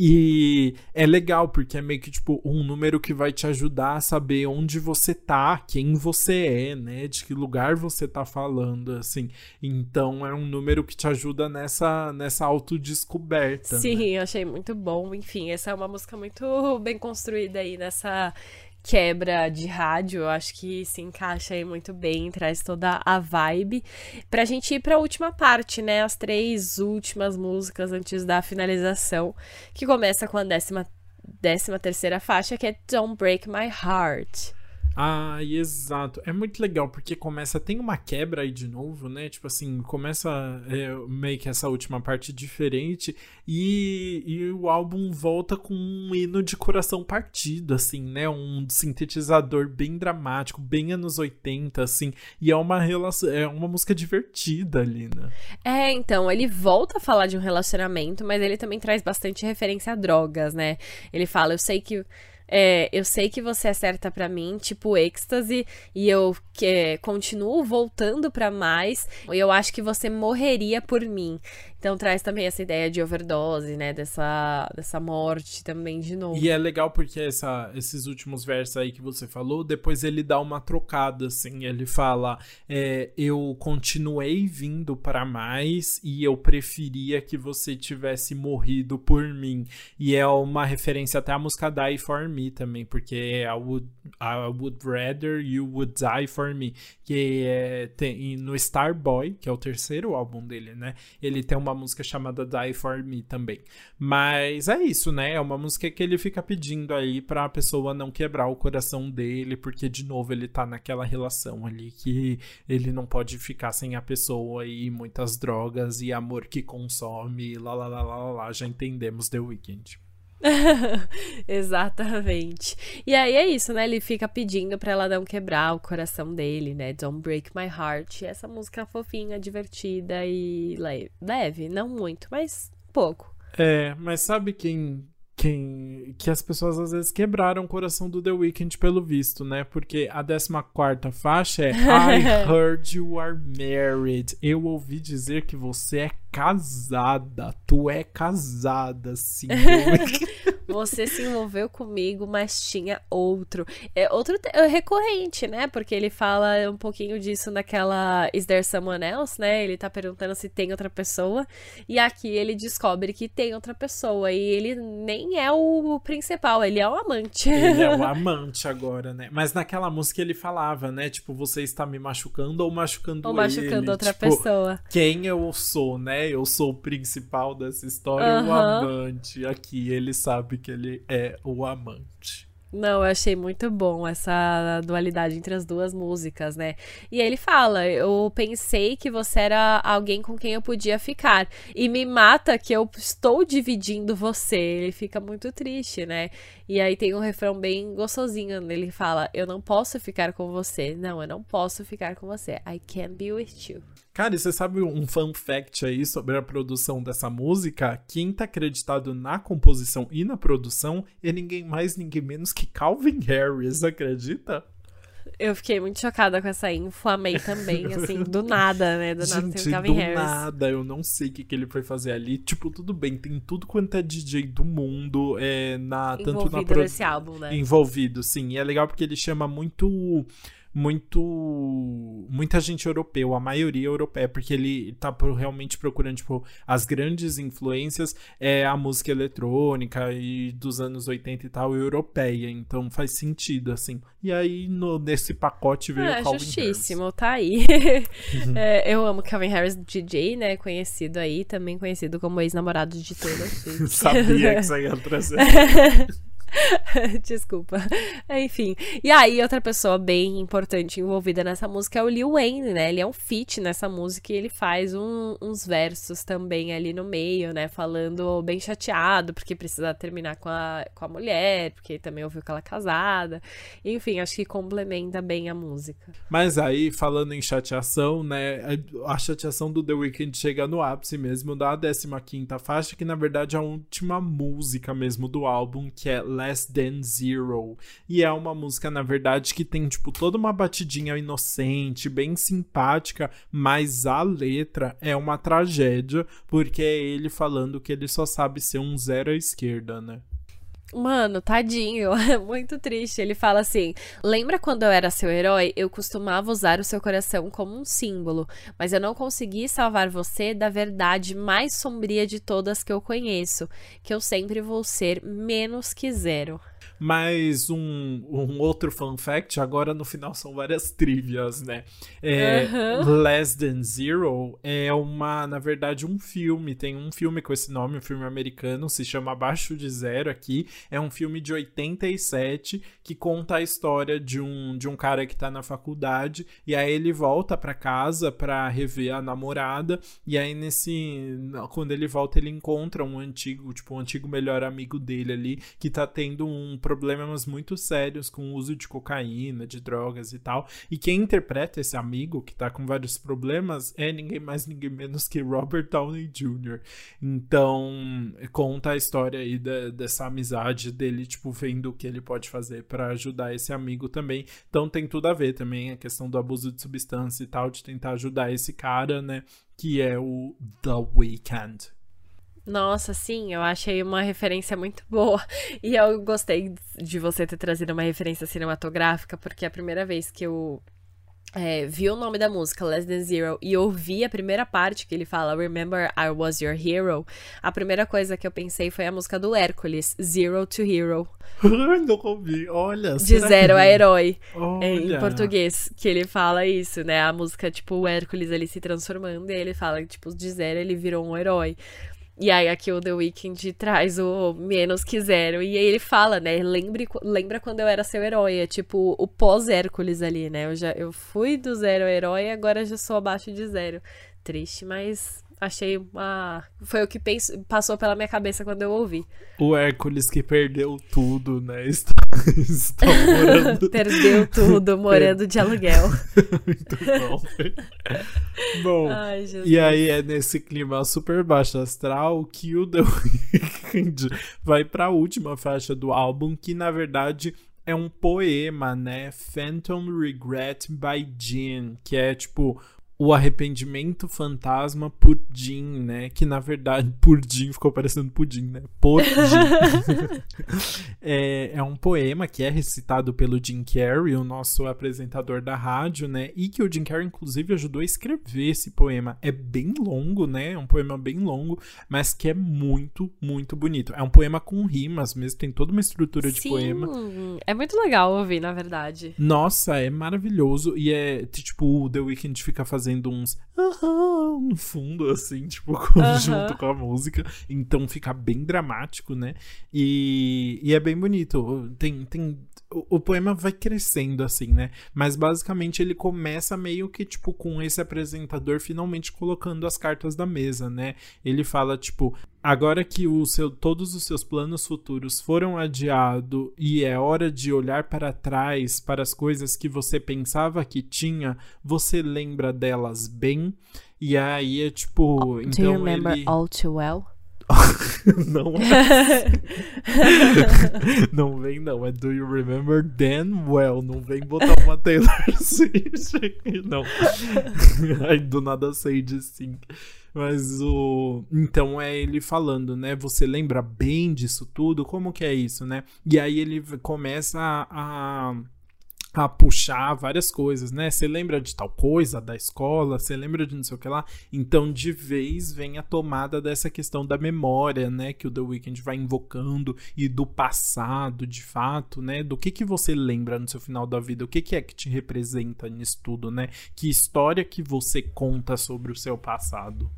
E é legal, porque é meio que tipo um número que vai te ajudar a saber onde você tá, quem você é, né? De que lugar você tá falando, assim. Então é um número que te ajuda nessa, nessa autodescoberta. Sim, né? eu achei muito bom. Enfim, essa é uma música muito bem construída aí nessa quebra de rádio, eu acho que se encaixa aí muito bem, traz toda a vibe. Pra gente ir pra última parte, né? As três últimas músicas antes da finalização, que começa com a décima, décima terceira faixa, que é Don't Break My Heart. Ah, exato. É muito legal, porque começa, tem uma quebra aí de novo, né? Tipo assim, começa é, meio que essa última parte diferente e, e o álbum volta com um hino de coração partido, assim, né? Um sintetizador bem dramático, bem anos 80, assim, e é uma relação, é uma música divertida ali, né? É, então, ele volta a falar de um relacionamento, mas ele também traz bastante referência a drogas, né? Ele fala, eu sei que é, eu sei que você acerta para mim, tipo êxtase, e eu que, continuo voltando para mais, e eu acho que você morreria por mim. Então traz também essa ideia de overdose, né? Dessa, dessa morte também de novo. E é legal porque essa, esses últimos versos aí que você falou, depois ele dá uma trocada, assim. Ele fala: é, Eu continuei vindo para mais e eu preferia que você tivesse morrido por mim. E é uma referência até à música Die For Me também, porque é I would, I would rather you would die for me. Que é, tem, no Starboy, que é o terceiro álbum dele, né? Ele tem uma uma música chamada Die For Me também. Mas é isso, né? É uma música que ele fica pedindo aí pra pessoa não quebrar o coração dele, porque de novo ele tá naquela relação ali que ele não pode ficar sem a pessoa e muitas drogas e amor que consome, lá lá lá lá lá, já entendemos The Weeknd. [LAUGHS] Exatamente. E aí é isso, né? Ele fica pedindo pra ela não quebrar o coração dele, né? Don't break my heart. E essa música fofinha, divertida e leve. Não muito, mas pouco. É, mas sabe quem quem que as pessoas às vezes quebraram o coração do The Weeknd pelo visto, né? Porque a 14 faixa é [LAUGHS] I heard you are married. Eu ouvi dizer que você é casada. Tu é casada, sim. [LAUGHS] Você se envolveu comigo, mas tinha outro. É outro é recorrente, né? Porque ele fala um pouquinho disso naquela Is There Someone Else, né? Ele tá perguntando se tem outra pessoa. E aqui ele descobre que tem outra pessoa. E ele nem é o principal, ele é o amante. Ele é o [LAUGHS] amante agora, né? Mas naquela música ele falava, né? Tipo, você está me machucando ou machucando ou ele. Ou machucando outra tipo, pessoa. Quem eu sou, né? Eu sou o principal dessa história, uhum. o amante. Aqui ele sabe que ele é o amante. Não, eu achei muito bom essa dualidade entre as duas músicas, né? E ele fala: Eu pensei que você era alguém com quem eu podia ficar. E me mata que eu estou dividindo você. Ele fica muito triste, né? E aí tem um refrão bem gostosinho. Ele fala: Eu não posso ficar com você. Não, eu não posso ficar com você. I can't be with you. Cara, e você sabe um fun fact aí sobre a produção dessa música? Quem tá acreditado na composição e na produção é ninguém mais, ninguém menos que Calvin Harris, acredita? Eu fiquei muito chocada com essa info, amei também, [LAUGHS] assim, do nada, né? Do nada Gente, tem o Calvin do Harris. nada, eu não sei o que, que ele foi fazer ali. Tipo, tudo bem, tem tudo quanto é DJ do mundo, é, na, tanto na Envolvido produ- nesse álbum, né? envolvido, sim. E é legal porque ele chama muito muito muita gente europeu, a maioria europeia, porque ele tá realmente procurando tipo as grandes influências é a música eletrônica e dos anos 80 e tal europeia, então faz sentido assim. E aí no, nesse pacote veio É, o Calvin justíssimo, tá aí. [LAUGHS] É, eu amo Calvin Harris, DJ, né? Conhecido aí, também conhecido como ex-namorado de Taylor Swift. Harris. [LAUGHS] Sabia que [LAUGHS] você ia trazer. [LAUGHS] Desculpa. Enfim. E aí, outra pessoa bem importante envolvida nessa música é o Lil Wayne, né? Ele é um feat nessa música e ele faz um- uns versos também ali no meio, né? Falando bem chateado, porque precisa terminar com a, com a mulher, porque também ouviu que ela é casada. Enfim, acho que complementa bem a música. Mas aí, falando em chateação, né? A chateação do The Weeknd chega no ápice mesmo da 15ª faixa, que na verdade é a última música mesmo do álbum, que é Less Than Zero. E é uma música, na verdade, que tem, tipo, toda uma batidinha inocente, bem simpática, mas a letra é uma tragédia, porque é ele falando que ele só sabe ser um zero à esquerda, né? Mano, tadinho, [LAUGHS] é muito triste. Ele fala assim: Lembra quando eu era seu herói? Eu costumava usar o seu coração como um símbolo, mas eu não consegui salvar você da verdade mais sombria de todas que eu conheço, que eu sempre vou ser menos que zero. Mas um, um outro fun fact, agora no final são várias [LAUGHS] trivias, né? É. Less Than Zero é uma, na verdade, um filme. Tem um filme com esse nome, um filme americano, se chama Abaixo de Zero aqui. É um filme de 87 que conta a história de um, de um cara que tá na faculdade e aí ele volta pra casa pra rever a namorada e aí nesse quando ele volta ele encontra um antigo, tipo um antigo melhor amigo dele ali que tá tendo um problemas muito sérios com o uso de cocaína, de drogas e tal. E quem interpreta esse amigo que tá com vários problemas é ninguém mais ninguém menos que Robert Downey Jr. Então, conta a história aí da- dessa amizade dele, tipo, vendo o que ele pode fazer pra ajudar esse amigo também. Então tem tudo a ver também a questão do abuso de substância e tal, de tentar ajudar esse cara, né, que é o The Weeknd. Nossa, sim, eu achei uma referência muito boa. [LAUGHS] E eu gostei de você ter trazido uma referência cinematográfica, porque a primeira vez que eu é, vi o nome da música, Less Than Zero, e ouvi a primeira parte que ele fala Remember I Was Your Hero, a primeira coisa que eu pensei foi a música do Hércules, Zero to Hero, [LAUGHS] não ouvi. Olha, de zero que- a herói. Olha. É, em português, que ele fala isso, né? A música, tipo, o Hércules ali se transformando, e ele fala, tipo, de zero ele virou um herói. E aí aqui o The Weeknd traz o menos que zero. E aí ele fala, né? Lembre, lembra quando eu era seu herói. É tipo o pós-Hércules ali, né? Eu, já, eu fui do zero herói e agora já sou abaixo de zero. Triste, mas achei uma. Foi o que penso, passou pela minha cabeça quando eu ouvi. O Hércules que perdeu tudo, né? [LAUGHS] Está, está morando. [LAUGHS] Perdeu tudo, morando de aluguel. [LAUGHS] Muito bom. bom, Ai, e aí é nesse clima super baixo astral que o The Weeknd vai pra última faixa do álbum, que na verdade é um poema, né? Phantom Regret by Jean, que é tipo o arrependimento fantasma por Jean, né? Que na verdade, Jean ficou parecendo pudim, né? Por Jean. [LAUGHS] é, é um poema que é recitado pelo Jim Carrey, o nosso apresentador da rádio, né? E que o Jim Carrey, inclusive, ajudou a escrever esse poema. É bem longo, né? É um poema bem longo, mas que é muito, muito bonito. É um poema com rimas mesmo, tem toda uma estrutura de Sim, poema. É muito legal ouvir, na verdade. Nossa, é maravilhoso. E é tipo, o The Weeknd fica fazendo fazendo uns no fundo, assim, tipo, [LAUGHS] junto com a música. Então fica bem dramático, né? E, e é bem bonito. Tem, tem o, o, poema vai crescendo, assim, né? Mas basicamente ele começa meio que, tipo, com esse apresentador finalmente colocando as cartas da mesa, né? Ele fala, tipo, agora que o seu, todos os seus planos futuros foram adiados e é hora de olhar para trás, para as coisas que você pensava que tinha, você lembra delas bem. E aí é tipo. Oh, então do you remember ele... all too well? [LAUGHS] não é assim. [LAUGHS] não vem, não. É Do You Remember Dan Well. Não vem botar uma Taylor [LAUGHS] Swift não. Aí do nada sei de sim. Mas o. Então é ele falando, né? Você lembra bem disso tudo? Como que é isso, né? E aí ele começa a, a puxar várias coisas, né? Você lembra de tal coisa da escola, você lembra de não sei o que lá. Então, de vez vem a tomada dessa questão da memória, né? Que o The Weeknd vai invocando e do passado, de fato, né? Do que que você lembra no seu final da vida? O que que é que te representa nisso tudo, né? Que história que você conta sobre o seu passado?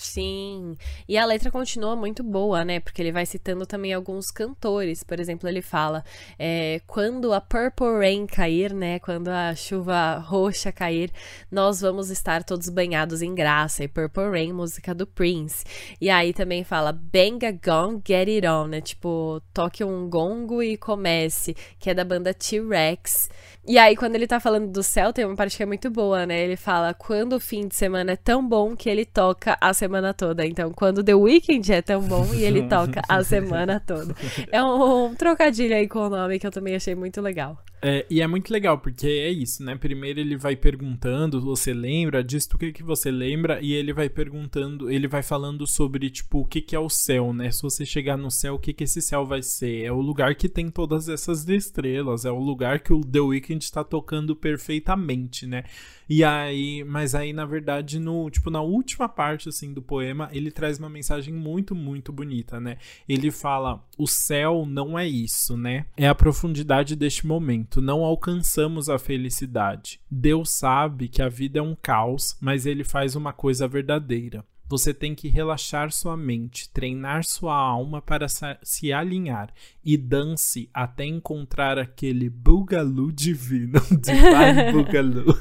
Sim. E a letra continua muito boa, né? Porque ele vai citando também alguns cantores. Por exemplo, ele fala: é, quando a Purple Rain cair, né? Quando a chuva roxa cair, nós vamos estar todos banhados em graça. E Purple Rain, música do Prince. E aí também fala: bang a gong, get it on, né? Tipo, toque um gongo e comece, que é da banda T-Rex. E aí, quando ele tá falando do céu, tem uma parte que é muito boa, né? Ele fala: quando o fim de semana é tão bom que ele toca a semana toda. Então, quando The Weeknd é tão bom e ele toca a semana toda. É um, um trocadilho aí com o nome que eu também achei muito legal. É, e é muito legal, porque é isso, né? Primeiro ele vai perguntando, você lembra disso, o que que você lembra? E ele vai perguntando, ele vai falando sobre, tipo, o que que é o céu, né? Se você chegar no céu, o que que esse céu vai ser? É o lugar que tem todas essas estrelas, é o lugar que o The Weeknd está tocando perfeitamente, né? E aí, mas aí, na verdade, no, tipo, na última parte, assim, do poema, ele traz uma mensagem muito, muito bonita, né? Ele fala, o céu não é isso, né? É a profundidade deste momento, não alcançamos a felicidade. Deus sabe que a vida é um caos, mas ele faz uma coisa verdadeira. Você tem que relaxar sua mente, treinar sua alma para se alinhar e dance até encontrar aquele bugalu divino, [LAUGHS] divine [LAUGHS] bugalu.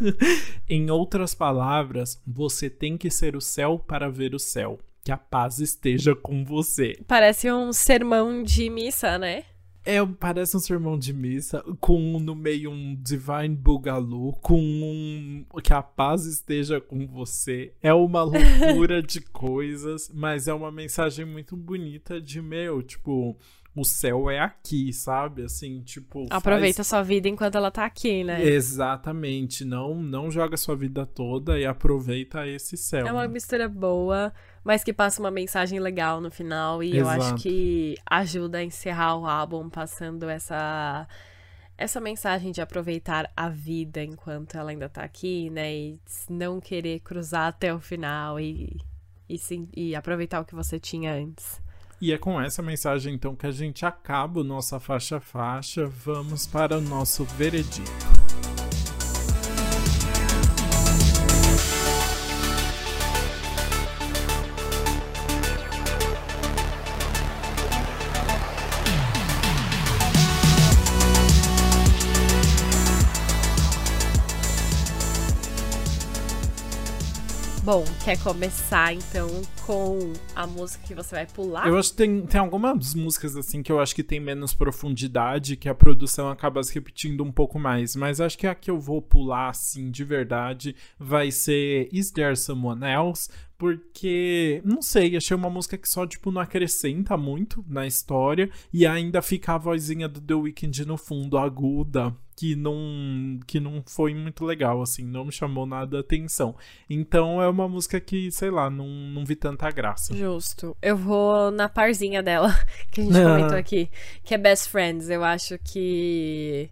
em outras palavras, você tem que ser o céu para ver o céu. Que a paz esteja com você. Parece um sermão de missa, né? É, parece um sermão de missa, com no meio um Divine Bugalu, com um que a paz esteja com você. É uma [LAUGHS] loucura de coisas, mas é uma mensagem muito bonita de meu, tipo, o céu é aqui, sabe? Assim, tipo. Aproveita faz... sua vida enquanto ela tá aqui, né? Exatamente. Não, não joga sua vida toda e aproveita esse céu. É uma mistura boa, mas que passa uma mensagem legal no final. E Exato. eu acho que ajuda a encerrar o álbum passando essa. Essa mensagem de aproveitar a vida enquanto ela ainda tá aqui, né? E não querer cruzar até o final e, e, sim, e aproveitar o que você tinha antes. E é com essa mensagem então que a gente acaba o nossa faixa faixa. Vamos para o nosso veredito. Bom, quer começar então com a música que você vai pular? Eu acho que tem, tem algumas músicas assim que eu acho que tem menos profundidade, que a produção acaba se repetindo um pouco mais. Mas acho que a que eu vou pular assim de verdade vai ser Is There Someone Else? Porque, não sei, achei uma música que só, tipo, não acrescenta muito na história e ainda fica a vozinha do The Weeknd no fundo, aguda, que não, que não foi muito legal, assim, não me chamou nada a atenção. Então é uma música que, sei lá, não, não vi tanta graça. Justo. Eu vou na parzinha dela, [LAUGHS] que a gente comentou aqui, que é Best Friends. Eu acho que.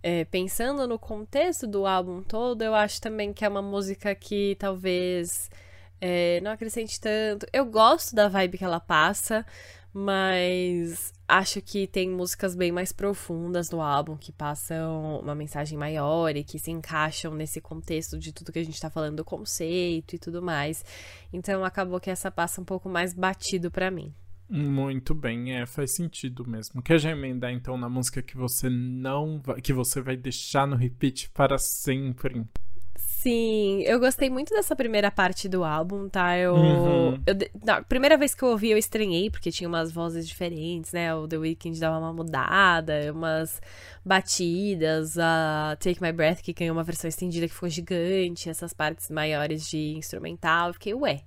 É, pensando no contexto do álbum todo, eu acho também que é uma música que talvez é, não acrescente tanto. Eu gosto da vibe que ela passa, Mas acho que tem músicas bem mais profundas no álbum que passam uma mensagem maior e que se encaixam nesse contexto de tudo que a gente tá falando do conceito e tudo mais. Então acabou que essa passa um pouco mais batido para mim. Muito bem, é, faz sentido mesmo. Quer já emendar então na música que você não vai, que você vai deixar no repeat para sempre? Sim, eu gostei muito dessa primeira parte do álbum, tá? Eu, uhum. eu na primeira vez que eu ouvi eu estranhei porque tinha umas vozes diferentes, né? O The Weeknd dava uma mudada, umas batidas, a Take My Breath que ganhou uma versão estendida que ficou gigante, essas partes maiores de instrumental, eu fiquei, ué,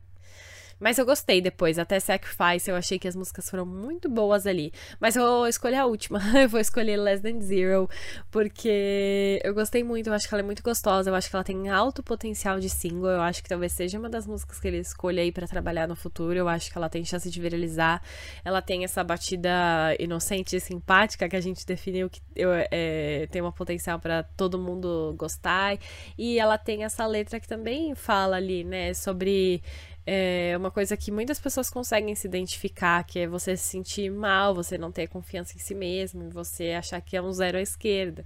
mas eu gostei depois, até Sacrifice, eu achei que as músicas foram muito boas ali. Mas eu vou escolher a última, [LAUGHS] eu vou escolher Less Than Zero, porque eu gostei muito, eu acho que ela é muito gostosa, eu acho que ela tem alto potencial de single, eu acho que talvez seja uma das músicas que ele escolha aí para trabalhar no futuro, eu acho que ela tem chance de viralizar, ela tem essa batida inocente e simpática que a gente definiu que eu, é, tem uma potencial para todo mundo gostar, e ela tem essa letra que também fala ali, né, sobre é uma coisa que muitas pessoas conseguem se identificar, que é você se sentir mal, você não ter confiança em si mesmo, você achar que é um zero à esquerda.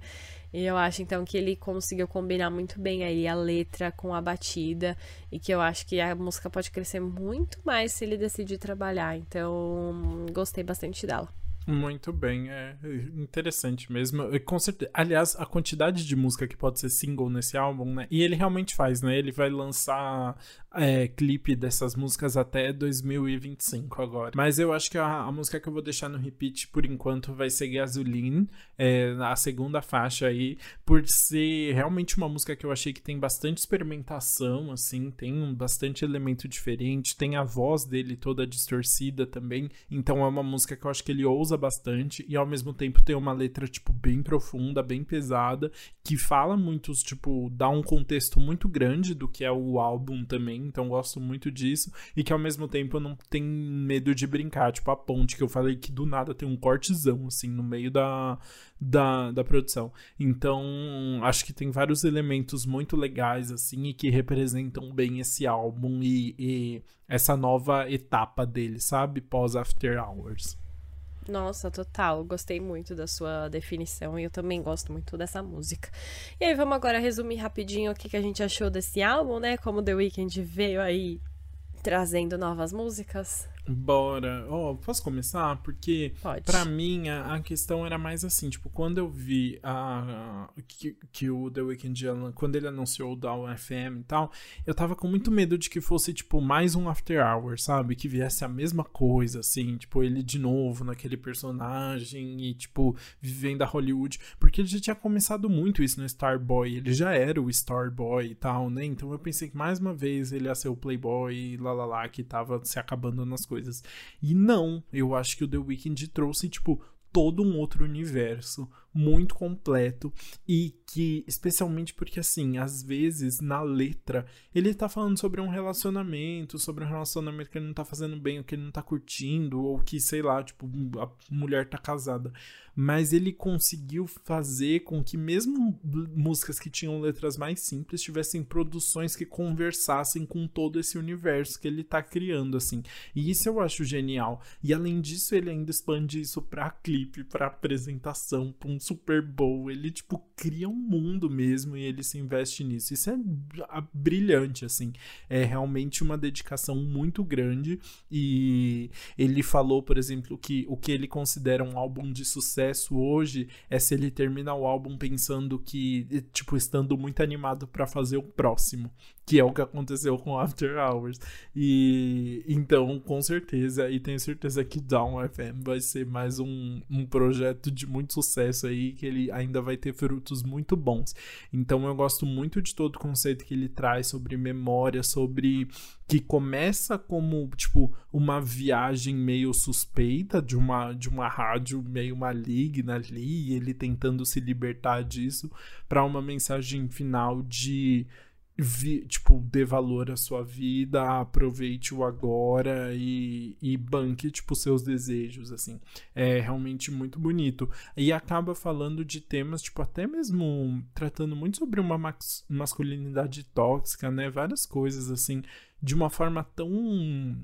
E eu acho então que ele conseguiu combinar muito bem aí a letra com a batida e que eu acho que a música pode crescer muito mais se ele decidir trabalhar. Então, gostei bastante dela. Muito bem, é interessante mesmo. Com certeza, aliás, a quantidade de música que pode ser single nesse álbum, né? E ele realmente faz, né? Ele vai lançar é, clipe dessas músicas até 2025 agora. Mas eu acho que a, a, música que eu vou deixar no repeat por enquanto vai ser Gasoline, é, a segunda faixa aí, por ser realmente uma música que eu achei que tem bastante experimentação, assim, tem um bastante elemento diferente, tem a voz dele toda distorcida também, então é uma música que eu acho que ele ousa bastante e ao mesmo tempo tem uma letra, tipo, bem profunda, bem pesada, que fala muito, tipo, dá um contexto muito grande do que é o álbum também, então gosto muito disso. E que ao mesmo tempo eu não tenho medo de brincar. Tipo a ponte que eu falei que do nada tem um cortezão, assim, no meio da, da, da produção. Então acho que tem vários elementos muito legais, assim, e que representam bem esse álbum e, e essa nova etapa dele, sabe? Pós After Hours. Nossa, total. Gostei muito da sua definição e eu também gosto muito dessa música. E aí, vamos agora resumir rapidinho o que, que a gente achou desse álbum, né? Como The Weeknd veio aí trazendo novas músicas. Bora. Oh, posso começar? Porque para mim a, a, questão era mais assim, tipo, quando eu vi a, a que, que, o The Weeknd quando ele anunciou o Down FM e tal, eu tava com muito medo de que fosse tipo mais um After Hours, sabe? Que viesse a mesma coisa assim, tipo, ele de novo naquele personagem e tipo vivendo a Hollywood, porque ele já tinha começado muito isso no Starboy, ele já era o Starboy e tal, né? Então eu pensei que mais uma vez ele ia ser o Playboy, lá lá lá que tava se acabando nas coisas coisas. E não, eu acho que o The Weeknd trouxe, tipo, todo um outro universo muito completo e que, especialmente porque, assim, às vezes na letra ele tá falando sobre um relacionamento, sobre um relacionamento que ele não tá fazendo bem, ou que ele não tá curtindo, ou que, sei lá, tipo, a mulher tá casada mas ele conseguiu fazer com que mesmo músicas que tinham letras mais simples tivessem produções que conversassem com todo esse universo que ele tá criando assim. E isso eu acho genial. E além disso, ele ainda expande isso para clipe, para apresentação, para um Super Bowl. Ele tipo cria um mundo mesmo e ele se investe nisso. Isso é brilhante assim. É realmente uma dedicação muito grande e ele falou, por exemplo, que o que ele considera um álbum de sucesso hoje é se ele termina o álbum pensando que, tipo, estando muito animado para fazer o próximo, que é o que aconteceu com After Hours. E então, com certeza, e tenho certeza que Down FM vai ser mais um, um projeto de muito sucesso aí, que ele ainda vai ter frutos muito bons. Então, eu gosto muito de todo o conceito que ele traz sobre memória, sobre que começa como tipo uma viagem meio suspeita de uma de uma rádio meio maligna ali, ele tentando se libertar disso para uma mensagem final de vi, tipo dê valor à sua vida, aproveite o agora e, e banque tipo seus desejos assim. É realmente muito bonito. E acaba falando de temas tipo até mesmo tratando muito sobre uma masculinidade tóxica, né? Várias coisas assim de uma forma tão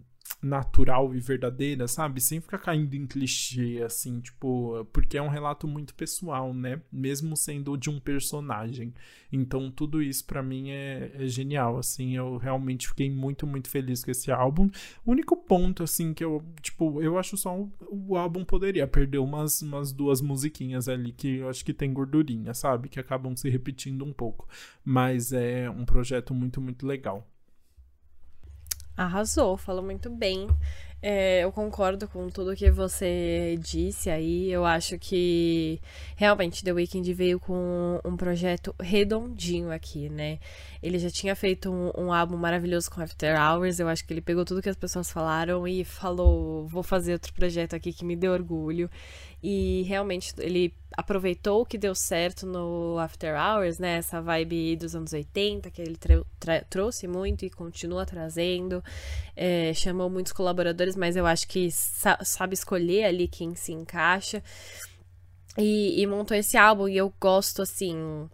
natural e verdadeira, sabe? Sem ficar caindo em clichê, assim, tipo, porque é um relato muito pessoal, né? Mesmo sendo de um personagem. Então, tudo isso para mim é, é, genial, assim. Eu realmente fiquei muito, muito feliz com esse álbum. O único ponto, assim, que eu, tipo, eu acho só o, o álbum poderia perder umas, umas duas musiquinhas ali que eu acho que tem gordurinha, sabe? Que acabam se repetindo um pouco. Mas é um projeto muito, muito legal. Arrasou, falou muito bem. É, eu concordo com tudo que você disse aí. Eu acho que realmente The Weeknd veio com um projeto redondinho aqui, né? Ele já tinha feito um, um, álbum maravilhoso com After Hours. Eu acho que ele pegou tudo que as pessoas falaram e falou: vou fazer outro projeto aqui que me dê orgulho. E realmente ele aproveitou o que deu certo no After Hours, né? Essa vibe dos anos 80, que ele trouxe muito e continua trazendo. É, chamou muitos colaboradores, mas eu acho que sa sabe escolher ali quem se encaixa. E, e montou esse álbum, e eu gosto, assim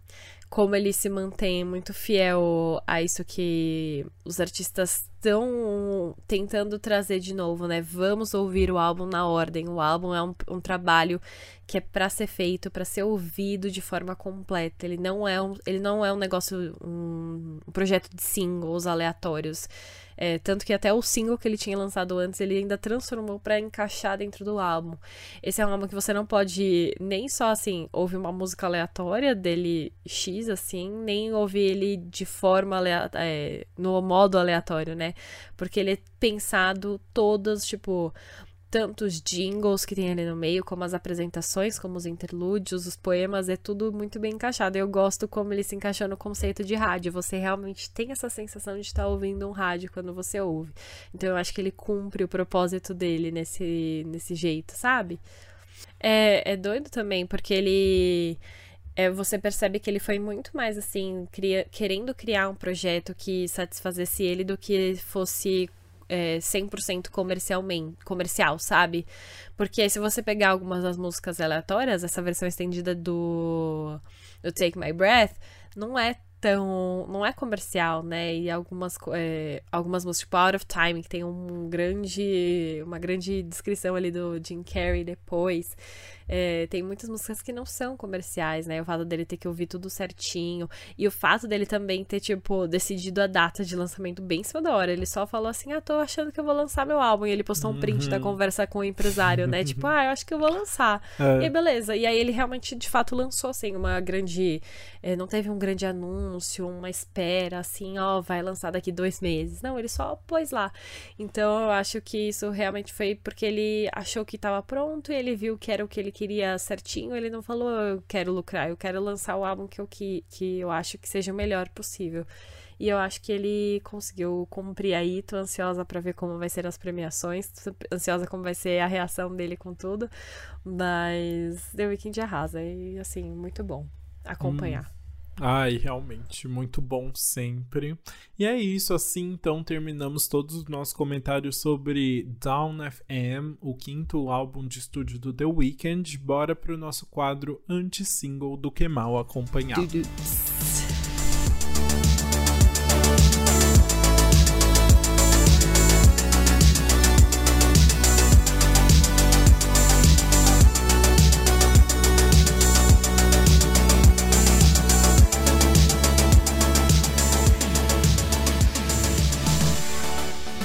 como ele se mantém muito fiel a isso que os artistas estão tentando trazer de novo, né? Vamos ouvir o álbum na ordem. O álbum é um, um trabalho que é para ser feito, para ser ouvido de forma completa. Ele não é um, ele não é um negócio, um, um projeto de singles aleatórios. É, tanto que até o single que ele tinha lançado antes, ele ainda transformou para encaixar dentro do álbum. Esse é um álbum que você não pode nem só, assim, ouvir uma música aleatória dele X, assim, nem ouvir ele de forma é, no modo aleatório, né? Porque ele é pensado todos, tipo tanto os jingles que tem ali no meio, como as apresentações, como os interlúdios, os poemas, é tudo muito bem encaixado. Eu gosto como ele se encaixou no conceito de rádio. Você realmente tem essa sensação de estar ouvindo um rádio quando você ouve. Então eu acho que ele cumpre o propósito dele nesse, nesse jeito, sabe? É, é doido também, porque ele. É, você percebe que ele foi muito mais assim, cria, querendo criar um projeto que satisfazesse ele do que fosse é, 100% comercialmente, comercial, sabe? Porque se você pegar algumas das músicas aleatórias, essa versão estendida do, do Take My Breath, não é tão. não é comercial, né? E algumas, é, algumas músicas, tipo Out of Time, que tem um grande, uma grande descrição ali do Jim Carrey depois. É, tem muitas músicas que não são comerciais, né? O fato dele ter que ouvir tudo certinho. E o fato dele também ter, tipo, decidido a data de lançamento bem em cima da hora. Ele só falou assim: ah, tô achando que eu vou lançar meu álbum. E ele postou um print uhum. da conversa com o empresário, né? [LAUGHS] tipo, ah, eu acho que eu vou lançar. É. E beleza. E aí ele realmente, de fato, lançou, assim, uma grande. É, não teve um grande anúncio, uma espera, assim, ó, vai lançar daqui dois meses. Não, ele só pôs lá. Então eu acho que isso realmente foi porque ele achou que estava pronto e ele viu que era o que ele queria certinho, ele não falou eu quero lucrar, eu quero lançar o álbum que eu, que, que eu acho que seja o melhor possível. E eu acho que ele conseguiu cumprir aí. Tô ansiosa para ver como vai ser as premiações. Tô ansiosa como vai ser a reação dele com tudo. Mas The Weeknd arrasa. E assim, muito bom acompanhar. Hum. Ai, realmente, muito bom sempre. E é isso, assim, então terminamos todos os nossos comentários sobre Down FM, o quinto álbum de estúdio do The Weeknd. Bora pro nosso quadro anti-single do Que Mal Acompanhar.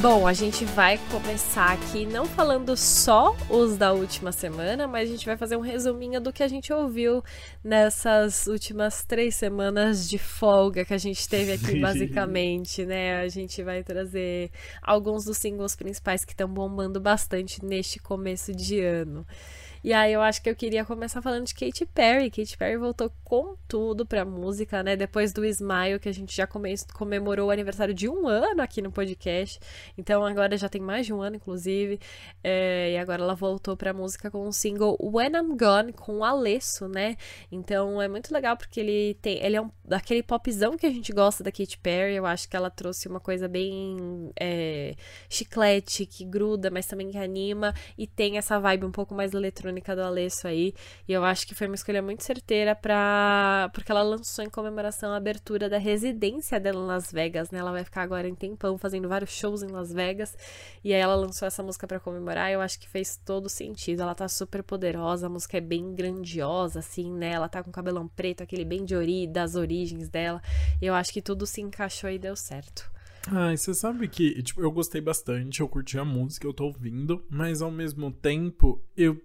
Bom, a gente vai começar aqui não falando só os da última semana, mas a gente vai fazer um resuminho do que a gente ouviu nessas últimas três semanas de folga que a gente teve aqui, [LAUGHS] basicamente, né? A gente vai trazer alguns dos singles principais que estão bombando bastante neste começo de ano. E aí eu acho que eu queria começar falando de Katy Perry. Katy Perry voltou com tudo pra música, né? Depois do Smile, que a gente já comemorou o aniversário de um ano aqui no podcast. Então agora já tem mais de um ano, inclusive. É, e agora ela voltou pra música com o single When I'm Gone, com o Alesso, né? Então é muito legal porque ele tem. Ele é um, daquele popzão que a gente gosta da Katy Perry. Eu acho que ela trouxe uma coisa bem é, chiclete, que gruda, mas também que anima. E tem essa vibe um pouco mais eletrônica do Alesso aí. E eu acho que foi uma escolha muito certeira pra. Porque ela lançou em comemoração a abertura da residência dela em Las Vegas, né? Ela vai ficar agora em tempão fazendo vários shows em Las Vegas. E aí ela lançou essa música para comemorar. E eu acho que fez todo sentido. Ela tá super poderosa, a música é bem grandiosa, assim, né? Ela tá com cabelão preto, aquele bem de ori, das origens dela. E eu acho que tudo se encaixou e deu certo. Ah, você sabe que, tipo, eu gostei bastante, eu curti a música, eu tô ouvindo, mas ao mesmo tempo eu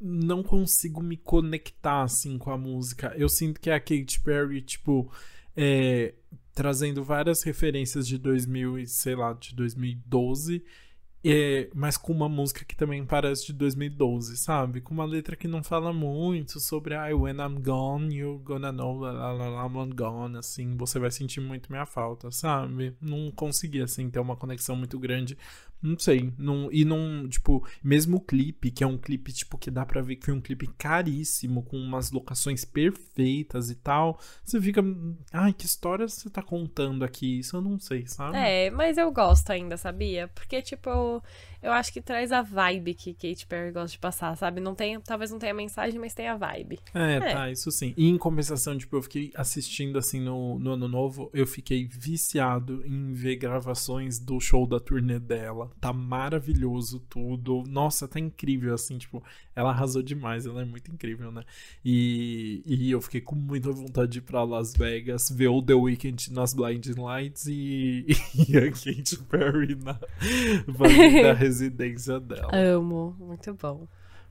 não consigo me conectar assim com a música. Eu sinto que a Katy Perry, tipo, é, trazendo várias referências de 2000 e sei lá, de 2012 é, mas com uma música que também parece de 2012, sabe? Com uma letra que não fala muito sobre I when I'm gone, you're gonna know I'm gone, assim, você vai sentir muito minha falta, sabe? Não consegui, assim, ter uma conexão muito grande não sei. Não, e não, tipo, mesmo o clipe, que é um clipe, tipo, que dá pra ver que foi um clipe caríssimo, com umas locações perfeitas e tal. Você fica. Ai, que história você tá contando aqui? Isso eu não sei, sabe? É, mas eu gosto ainda, sabia? Porque, tipo, eu, acho que traz a vibe que Kate Perry gosta de passar, sabe? Não tem, talvez não tenha mensagem, mas tem a vibe. É, é, tá, isso sim. E em compensação, tipo, eu fiquei assistindo assim no, no ano novo, eu fiquei viciado em ver gravações do show da turnê dela tá maravilhoso tudo. Nossa, tá incrível, assim, tipo, ela arrasou demais, ela é muito incrível, né? E, e eu fiquei com muita vontade de ir pra Las Vegas, ver o The Weeknd nas Blinding Lights e, [LAUGHS] e a Katy Perry na, na [LAUGHS] residência dela. Amo, muito bom.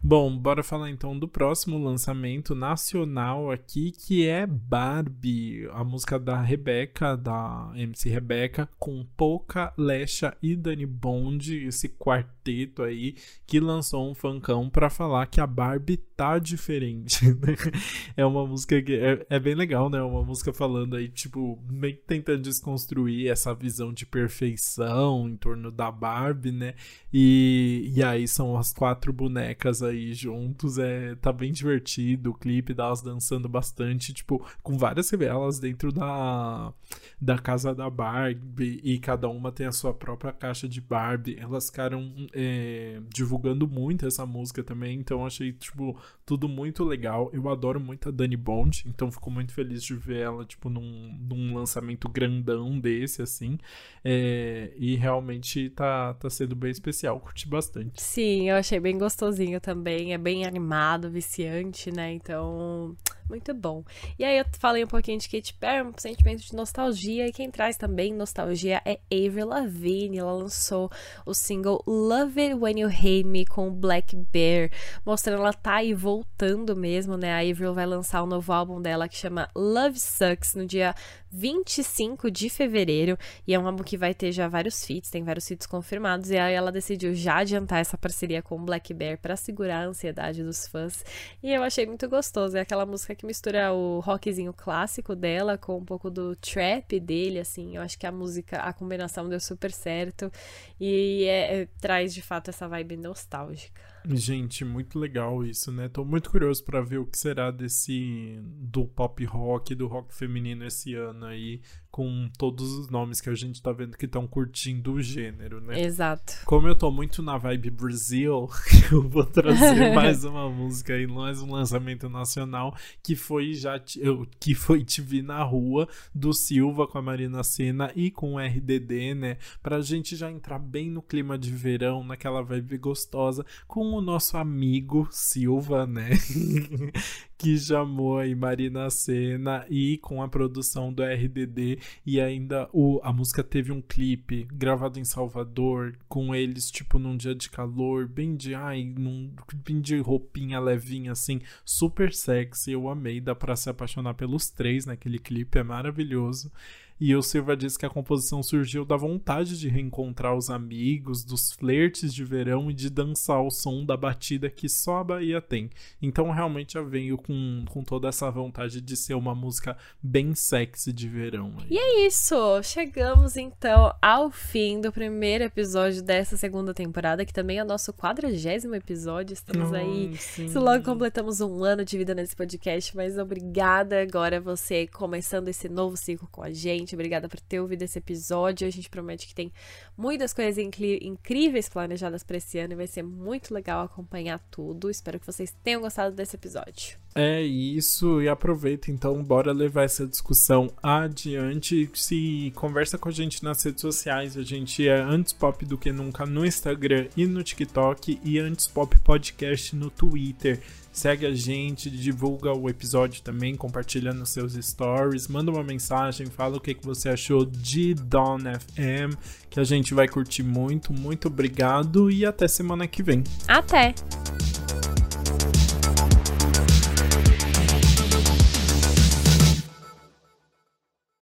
Bom, bora falar então do próximo lançamento nacional aqui, que é Barbie, a música da Rebeca, da MC Rebeca, com Pouca, Lesha e Dani Bond, esse quarteto aí, que lançou um funkão para falar que a Barbie tá diferente. Né? [LAUGHS] é uma música que é, é, bem legal, né? Uma música falando aí, tipo, meio que tentando desconstruir essa visão de perfeição em torno da Barbie, né? E, e aí são as quatro bonecas aí aí juntos. É, tá bem divertido o clipe delas dançando bastante, tipo, com várias elas dentro da, da casa da Barbie e cada uma tem a sua própria caixa de Barbie. Elas ficaram é, divulgando muito essa música também, então achei, tipo, tudo muito legal. Eu adoro muito a Dani Bond, então fico muito feliz de ver ela, tipo, num, num lançamento grandão desse, assim. É, e realmente tá, tá sendo bem especial, curti bastante. Sim, eu achei bem gostosinho também. É bem animado, viciante, né? Então, muito bom. E aí eu falei um pouquinho de Katy Perry, um sentimento de nostalgia, e quem traz também nostalgia é Avril Lavigne. Ela lançou o single Love It When You Hate Me com Black Bear, mostrando ela tá aí voltando mesmo, né? A Avril vai lançar o um novo álbum dela que chama Love Sucks no dia 25 de fevereiro, e é um álbum que vai ter já vários feats, tem vários feats confirmados, e aí ela decidiu já adiantar essa parceria com o Black Bear para segurar a ansiedade dos fãs. E eu achei muito gostoso, é aquela música que mistura o rockzinho clássico dela com um pouco do trap dele, assim. Eu acho que a música, a combinação deu super certo e é, é, traz de fato essa vibe nostálgica. Gente, muito legal isso, né? Tô muito curioso para ver o que será desse do pop rock, do rock feminino esse ano aí, com todos os nomes que a gente tá vendo que estão curtindo o gênero, né? Exato. Como eu tô muito na vibe Brasil, [LAUGHS] eu vou trazer [LAUGHS] mais uma música aí, mais um lançamento nacional que foi já que foi Te Vi na Rua do Silva com a Marina Senna e com o RDD, né? Pra gente já entrar bem no clima de verão, naquela vibe gostosa, com o nosso amigo Silva, né? [LAUGHS] que chamou aí Marina Senna e com a produção do RDD e ainda o, a música teve um clipe gravado em Salvador com eles tipo num dia de calor, bem de ai, num bem de roupinha levinha assim, super sexy, eu amei, dá para se apaixonar pelos três naquele clipe, é maravilhoso. E o Silva diz que a composição surgiu da vontade de reencontrar os amigos, dos flertes de verão e de dançar o som da batida que só a Bahia tem. Então realmente já veio com, com toda essa vontade de ser uma música bem sexy de verão. Aí. E é isso! Chegamos então ao fim do primeiro episódio dessa segunda temporada, que também é o nosso quadragésimo episódio. Estamos aí. Sim. Logo completamos um ano de vida nesse podcast, mas obrigada agora você começando esse novo ciclo com a gente gente. Obrigada por ter ouvido esse episódio. A gente promete que tem muitas coisas incríveis planejadas para esse ano e vai ser muito legal acompanhar tudo. Espero que vocês tenham gostado desse episódio. É isso, e aproveita então, bora levar essa discussão adiante. Se conversa com a gente nas redes sociais, a gente é antes pop do que nunca no Instagram e no TikTok e antes pop podcast no Twitter. Segue a gente, divulga o episódio também, compartilha nos seus stories, manda uma mensagem, fala o que, que você achou de Dawn FM, que a gente vai curtir muito. Muito obrigado e até semana que vem. Até!